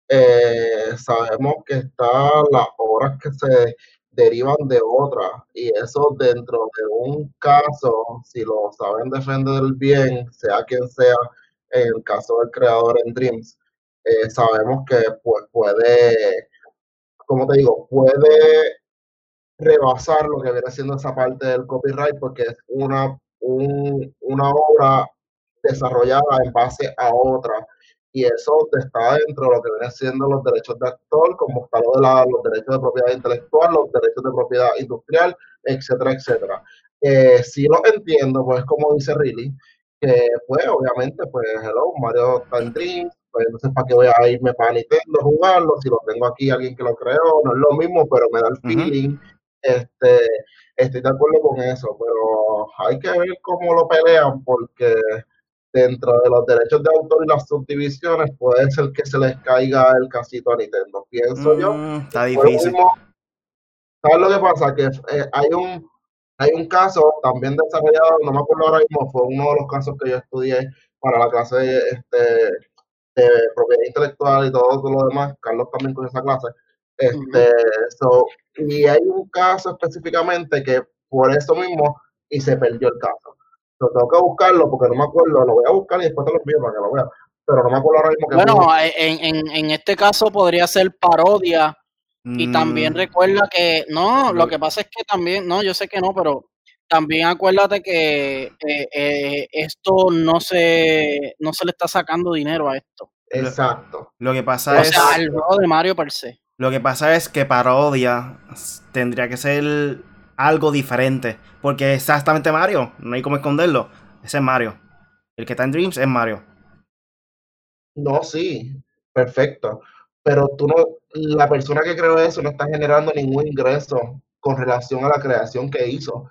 eh, sabemos que están las horas que se derivan de otras y eso dentro de un caso, si lo saben defender bien, sea quien sea, en el caso del creador en Dreams, eh, sabemos que pues, puede, como te digo, puede rebasar lo que viene siendo esa parte del copyright porque es una, una obra desarrollada en base a otra y eso está dentro de lo que viene siendo los derechos de actor, como está lo de los derechos de propiedad intelectual, los derechos de propiedad industrial, etcétera, etcétera. Eh, si lo entiendo, pues como dice Riley, que pues obviamente, pues hello, Mario está en Dreams, pues entonces para qué voy a irme para Nintendo a jugarlo, si lo tengo aquí alguien que lo creó, no es lo mismo, pero me da el feeling, este, estoy de acuerdo con eso, pero hay que ver cómo lo pelean, porque dentro de los derechos de autor y las subdivisiones puede ser que se les caiga el casito a Nintendo. Pienso yo. Mm, está difícil. ¿Sabes lo que pasa? Que eh, hay un hay un caso también desarrollado, no me acuerdo ahora mismo, fue uno de los casos que yo estudié para la clase de, este, de propiedad intelectual y todo, lo demás. Carlos también con esa clase. Este, y hay un caso específicamente que por eso mismo y se perdió el caso tengo que buscarlo porque no me acuerdo, lo voy a buscar y después te lo envío para que lo veas. Pero no me acuerdo ahora mismo que Bueno, en, en, en este caso podría ser parodia. Y también mm. recuerda que, no, lo que pasa es que también, no, yo sé que no, pero también acuérdate que eh, eh, esto no se, no se le está sacando dinero a esto. Exacto. Lo, que pasa es. Sea, al juego de Mario per se. Lo que pasa es que parodia tendría que ser algo diferente. Porque exactamente Mario. No hay como esconderlo. Ese es Mario. El que está en Dreams es Mario. No, sí. Perfecto. Pero tú no, la persona que creó eso no está generando ningún ingreso con relación a la creación que hizo.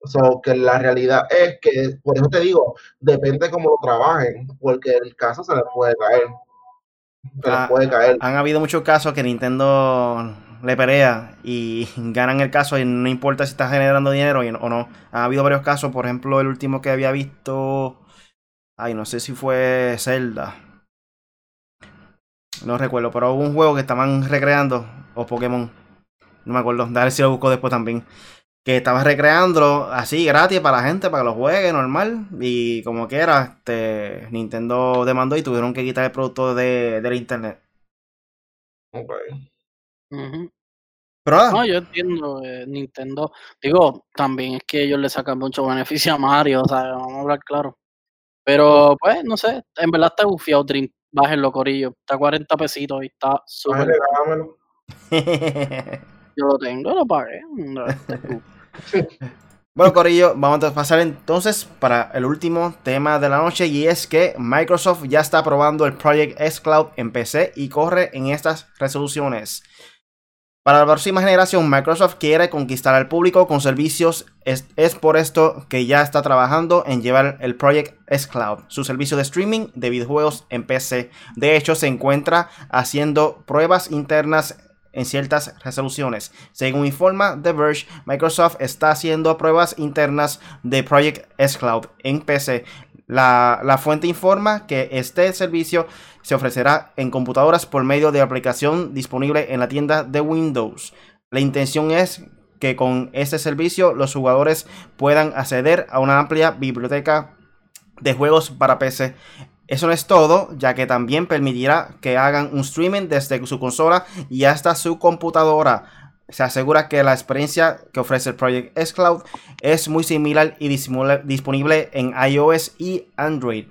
O sea, que la realidad es que, por eso te digo, depende cómo lo trabajen, porque el caso se le puede caer. Se ah, puede caer. Han habido muchos casos que Nintendo le pelea y *laughs* ganan el caso y no importa si está generando dinero o no. Ha habido varios casos, por ejemplo, el último que había visto, ay, no sé si fue Zelda. No recuerdo, pero hubo un juego que estaban recreando, o Pokémon, no me acuerdo, ver si lo busco después también. Que estaba recreando así gratis para la gente, para que lo juegue normal. Y como quiera, este, Nintendo demandó y tuvieron que quitar el producto de, del internet. Okay. Pero No, yo entiendo, eh, Nintendo. Digo, también es que ellos le sacan mucho beneficio a Mario, o sea, vamos a hablar claro. Pero, pues, no sé, en verdad está bufiado Dream. Bájenlo, Corillo. Está a 40 pesitos y está súper. *laughs* yo lo tengo, lo pagué. *laughs* Bueno, Corillo, vamos a pasar entonces para el último tema de la noche y es que Microsoft ya está probando el Project S Cloud en PC y corre en estas resoluciones. Para la próxima generación, Microsoft quiere conquistar al público con servicios. Es, por esto que ya está trabajando en llevar el Project S Cloud, su servicio de streaming de videojuegos en PC. De hecho, se encuentra haciendo pruebas internas en ciertas resoluciones. Según informa The Verge, Microsoft está haciendo pruebas internas de Project S Cloud en PC. La, la fuente informa que este servicio se ofrecerá en computadoras por medio de aplicación disponible en la tienda de Windows. La intención es que con este servicio los jugadores puedan acceder a una amplia biblioteca de juegos para PC. Eso no es todo, ya que también permitirá que hagan un streaming desde su consola y hasta su computadora. Se asegura que la experiencia que ofrece el Project S Cloud es muy similar y disponible en iOS y Android.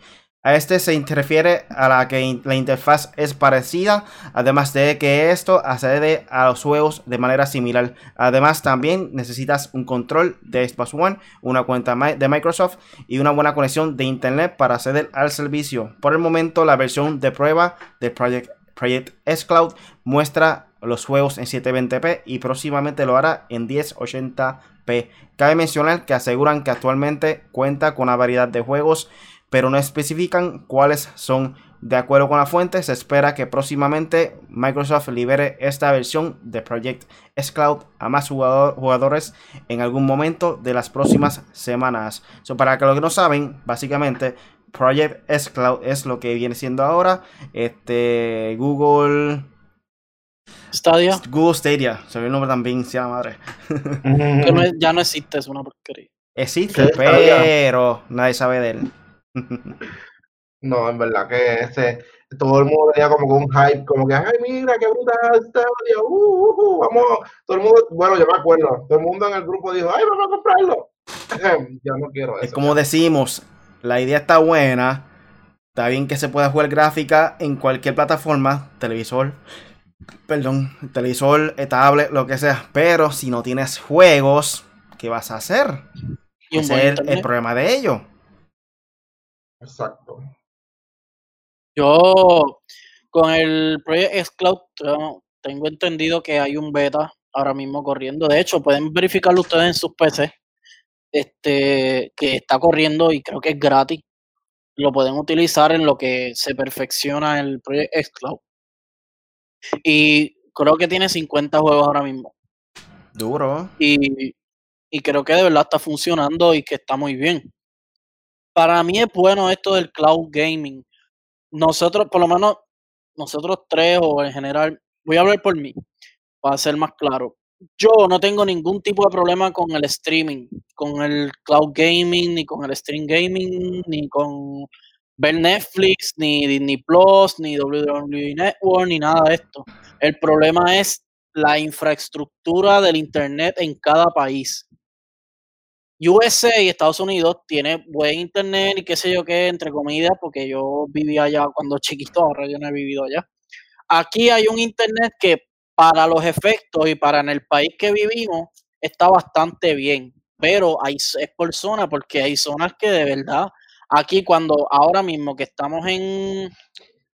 A este se refiere a la que la interfaz es parecida, además de que esto accede a los juegos de manera similar. Además, también necesitas un control de Xbox One, una cuenta de Microsoft y una buena conexión de Internet para acceder al servicio. Por el momento, la versión de prueba de Project, Project S Cloud muestra los juegos en 720p y próximamente lo hará en 1080p. Cabe mencionar que aseguran que actualmente cuenta con una variedad de juegos pero no especifican cuáles son. De acuerdo con la fuente, se espera que próximamente Microsoft libere esta versión de Project S Cloud a más jugadores en algún momento de las próximas semanas. para que los que no saben, básicamente Project S Cloud es lo que viene siendo ahora este Google Stadia. Google Stadia, se ve el nombre también, sea madre. *laughs* Que no es- ya no existe, es una porquería. Existe, pero nadie sabe de él. No, en verdad que ese, todo el mundo tenía como que un hype, como que, ay, mira, qué brutal Stadia, uh, uh, uh, vamos, todo el mundo, bueno, yo me acuerdo, todo el mundo en el grupo dijo, ay, vamos a comprarlo. Yo no quiero Es eso. como decimos, la idea está buena. Está bien que se pueda jugar gráfica en cualquier plataforma, televisor, perdón, televisor, eh, tablet, lo que sea. Pero si no tienes juegos, ¿qué vas a hacer? Y un Ese buen es el, internet. el problema de ello. Exacto. Yo, con el Project Xcloud, tengo- tengo entendido que hay un beta ahora mismo corriendo. De hecho, pueden verificarlo ustedes en sus PC. Este, que está corriendo y creo que es gratis. Lo pueden utilizar en lo que se perfecciona el Project Xcloud. Y creo que tiene 50 juegos ahora mismo. Duro. y, y creo que de verdad está funcionando y que está muy bien. Para mí es bueno esto del cloud gaming. Nosotros, por lo menos, nosotros tres o en general, voy a hablar por mí, para ser más claro. Yo no tengo ningún tipo de problema con el streaming, con el cloud gaming, ni con el stream gaming, ni con ver Netflix, ni Disney Plus, ni WWE Network, ni nada de esto. El problema es la infraestructura del internet en cada país. USA y Estados Unidos tiene buen internet y qué sé yo qué, entre comillas, porque yo vivía allá cuando chiquito, ahora yo no he vivido allá. Aquí hay un internet que para los efectos y para en el país que vivimos está bastante bien, pero hay, es por zona, porque hay zonas que de verdad, aquí cuando ahora mismo que estamos en,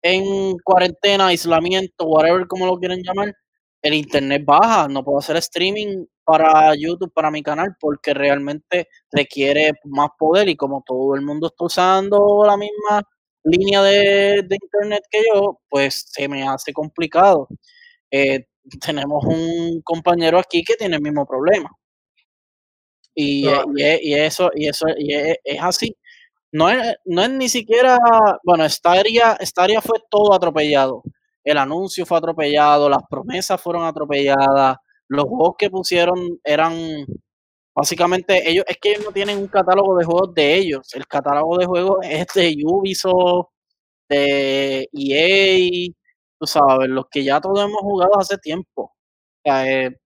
en cuarentena, aislamiento, whatever como lo quieren llamar, el internet baja, no puedo hacer streaming para YouTube, para mi canal, porque realmente requiere más poder y como todo el mundo está usando la misma línea de, de internet que yo, pues se me hace complicado. Eh, tenemos un compañero aquí que tiene el mismo problema. Y, y eso, y eso y es, es así. No es, no es ni siquiera, bueno, Stadia, Stadia fue todo atropellado. El anuncio fue atropellado, las promesas fueron atropelladas, los juegos que pusieron eran básicamente ellos, es que ellos no tienen un catálogo de juegos de ellos. El catálogo de juegos es de Ubisoft, de EA, tú sabes, los que ya todos hemos jugado hace tiempo. O sea, eh,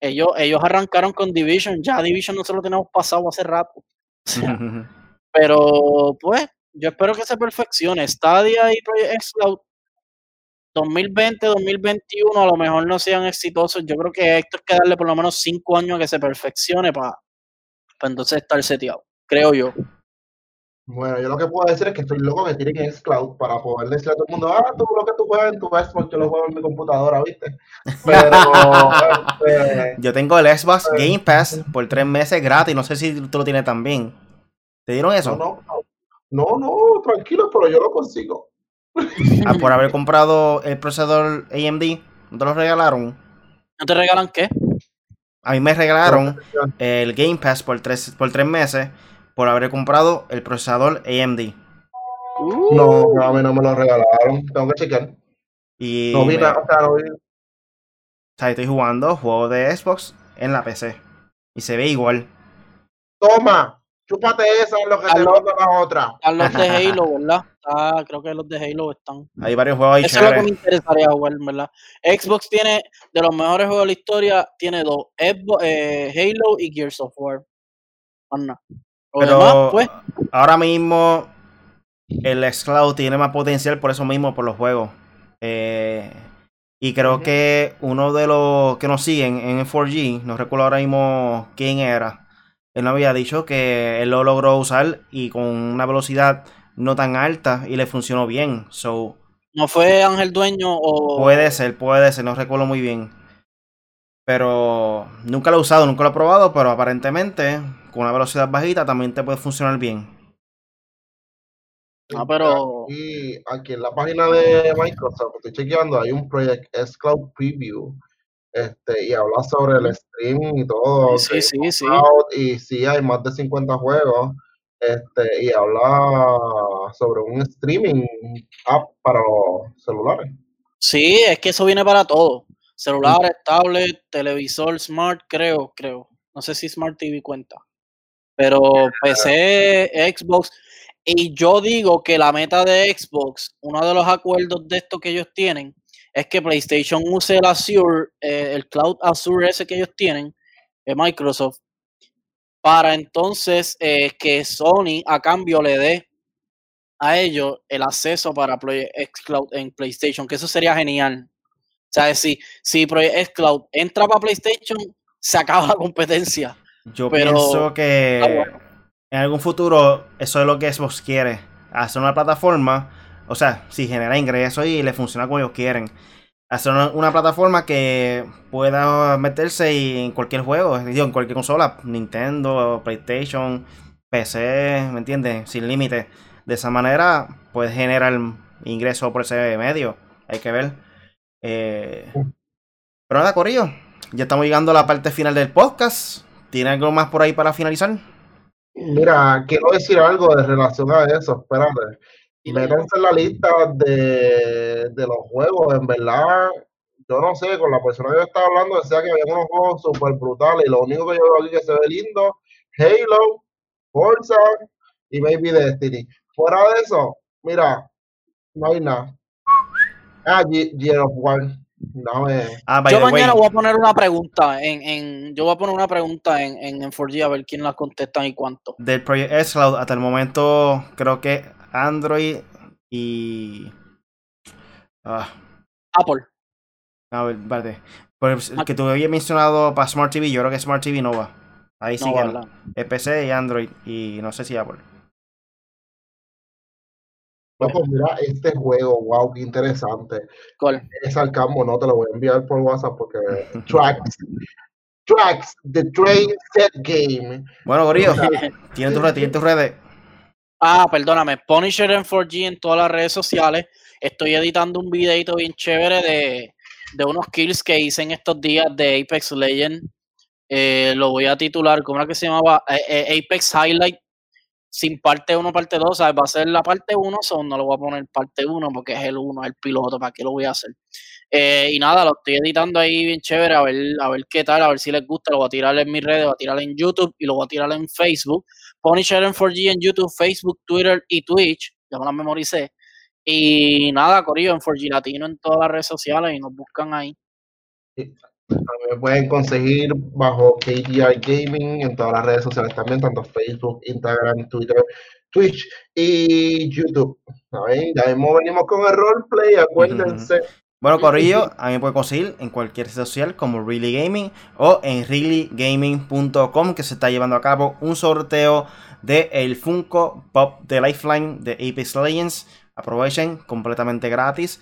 ellos, ellos arrancaron con Division, ya Division nosotros lo tenemos pasado hace rato. O sea, *laughs* pero pues, yo espero que se perfeccione. Stadia y Project 2020, 2021 a lo mejor no sean exitosos. Yo creo que esto es que darle por lo menos 5 años a que se perfeccione para entonces estar seteado, creo yo. Bueno, yo lo que puedo decir es que estoy loco que tienen Xcloud para poder decirle a todo el mundo, ah, tú lo que tú juegas en tu Xbox, yo lo juego en mi computadora, ¿viste? *laughs* Pero, este, Yo tengo el Xbox Game Pass por tres meses gratis. No sé si tú lo tienes también. ¿Te dieron eso? no, no, no, no, tranquilo, pero yo lo consigo. *laughs* Ah, por haber comprado el procesador AMD. ¿No te lo regalaron? ¿No te regalan qué? A mí me regalaron el Game Pass por tres, por tres meses por haber comprado el procesador AMD. Uh, No, a mí no me lo regalaron, tengo que chequear. Y No vi me- nada, o sea, no vi. o sea, estoy jugando juegos de Xbox en la PC. Y se ve igual. Toma, chúpate esa en lo que te Aló. mando la otra. están los de Halo, ¿verdad? Ah, creo que los de Halo están. Hay varios juegos ahí Eso es lo que me interesaría jugar, ¿verdad? Xbox tiene, de los mejores juegos de la historia, tiene dos, Xbox, eh, Halo y Gears of War. Nada. Lo Pero demás, pues, ahora mismo el Xcloud tiene más potencial por eso mismo, por los juegos. Eh, y creo que uno de los que nos siguen en el 4G, no recuerdo ahora mismo quién era, él nos había dicho que él lo logró usar y con una velocidad no tan alta y le funcionó bien. So, no fue Ángel Dueño o... puede ser, puede ser, no recuerdo muy bien. Pero nunca lo he usado, nunca lo he probado, pero aparentemente con una velocidad bajita también te puede funcionar bien. Ah, pero... Aquí, aquí en la página de Microsoft, estoy chequeando, hay un Project Xcloud Preview. Este, y habla sobre el streaming y todo. Sí, sí, sí. Xcloud, Y sí, hay más de 50 juegos. Este, y habla sobre un streaming app para los celulares. Sí, es que eso viene para todo. Celulares, tablet, televisor, smart, creo, creo. No sé si Smart TV cuenta. Pero PC, Xbox. Y yo digo que la meta de Xbox, uno de los acuerdos de esto que ellos tienen, es que PlayStation use el Azure, eh, el Cloud Azure ese que ellos tienen, de Microsoft, para entonces eh, que Sony a cambio le dé a ellos el acceso para Project Xcloud en PlayStation, que eso sería genial. O sea, si, si Project Xcloud entra para PlayStation, se acaba la competencia. Yo pienso que en algún futuro eso es lo que Xbox quiere. Hacer una plataforma, o sea, si genera ingresos y le funciona como ellos quieren. Hacer una, plataforma que pueda meterse en cualquier juego, en cualquier consola, Nintendo, PlayStation, PC, ¿me entiendes? Sin límite. De esa manera, puedes generar ingresos por ese medio. Hay que ver. Eh, pero nada, Corillo. Ya estamos llegando a la parte final del podcast. ¿Tiene algo más por ahí para finalizar? Mira, quiero decir algo de relación a eso, espérate. Métanse en la lista de, de los juegos, en verdad, yo no sé, con la persona que yo estaba hablando decía que había unos juegos súper brutales y lo único que yo veo aquí que se ve lindo, Halo, Forza y Baby Destiny. Fuera de eso, mira, no hay nada. Ah, Gear of War. Ah, yo mañana voy a poner una pregunta en, en, yo voy a poner una pregunta en, en, en 4G a ver quién la contesta y cuánto. Del Project S hasta el momento creo que Android y ah. Apple. A ver, vale. Ah. que tú habías mencionado para Smart TV, yo creo que Smart TV no va. Ahí sí que no. PC y Android y no sé si Apple. pues mira, este juego, wow, qué interesante. ¿Cuál? Es al campo, no te lo voy a enviar por WhatsApp porque *laughs* Tracks, Tracks, The Train Set Game. Bueno, Gorillo, tienes tus redes, Ah, perdóname, Punisher en 4G en todas las redes sociales. Estoy editando un videito bien chévere de, de unos kills que hice en estos días de Apex Legend. Eh, lo voy a titular, ¿cómo era que se llamaba? Eh, eh, Apex Highlight sin parte 1, parte 2, ¿sabes? Va a ser la parte 1, son no lo voy a poner parte 1 porque es el 1, el piloto, ¿para qué lo voy a hacer? Eh, y nada, lo estoy editando ahí bien chévere, a ver, a ver qué tal, a ver si les gusta, lo voy a tirar en mis redes, lo voy a tirar en YouTube y lo voy a tirar en Facebook. Punisher en 4G en YouTube, Facebook, Twitter y Twitch, ya me las memoricé. Y nada, Corillo, en 4G Latino en todas las redes sociales y nos buscan ahí. Me pueden conseguir bajo KDI Gaming en todas las redes sociales también, tanto Facebook, Instagram, Twitter, Twitch y YouTube. Ya mismo venimos con el roleplay, acuérdense. Bueno, Corrillo, a mí me puede conseguir en cualquier red social como Really Gaming o en reallygaming.com que se está llevando a cabo un sorteo de el Funko Pop de Lifeline de Apex Legends. Aprovechen, completamente gratis.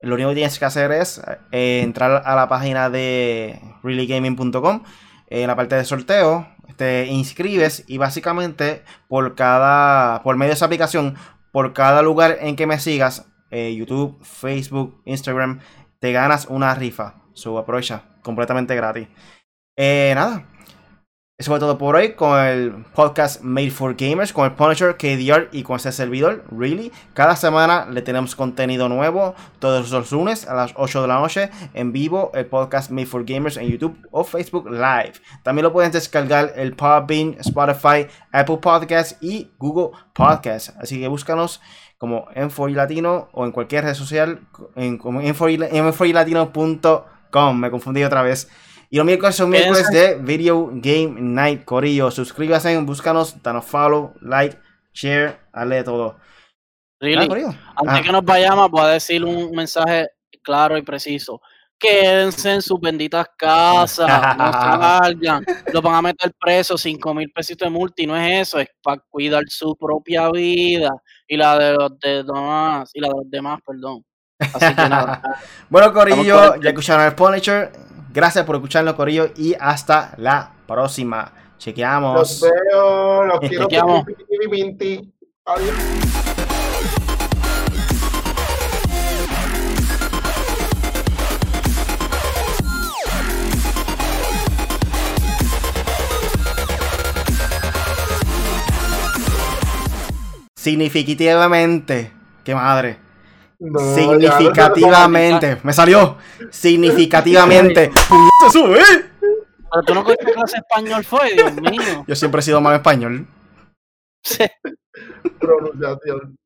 Lo único que tienes que hacer es eh, entrar a la página de reallygaming.com. En la parte de sorteo, te inscribes y básicamente por cada, por medio de esa aplicación, por cada lugar en que me sigas, eh, YouTube, Facebook, Instagram, te ganas una rifa. Su aprovecha, completamente gratis. Eh, nada, eso fue todo por hoy con el podcast Made for Gamers, con el Punisher, KDR y con este servidor, Really. Cada semana le tenemos contenido nuevo, todos los lunes a las 8 de la noche, en vivo, el podcast Made for Gamers en YouTube o Facebook Live. También lo pueden descargar el Podbean, Spotify, Apple Podcasts y Google Podcasts. Así que búscanos como en Latino o en cualquier red social, en, como en Me confundí otra vez. Y los miércoles son miércoles de Video Game Night, Corillo. Suscríbase, búscanos, danos follow, like, share, hazle todo. Really? Antes que nos vayamos, voy a decir un mensaje claro y preciso. Quédense en sus benditas casas, no salgan, *laughs* lo van a meter preso, 5 mil pesitos de multi, no es eso, es para cuidar su propia vida y la de los demás, y la de los demás, perdón. Así que nada. *laughs* bueno, Corillo, ya escucharon el Punisher. Gracias por escucharnos, Corillo, y hasta la próxima. Chequeamos. Los veo, los *laughs* quiero. Chequeamos. Adiós. Significativamente, qué madre No, significativamente. Me salió. Significativamente. ¡Se *laughs* sube! Pero tú no cogiste clase de español, fue, Dios mío. Yo siempre he sido mal español. Sí. Pronunciación.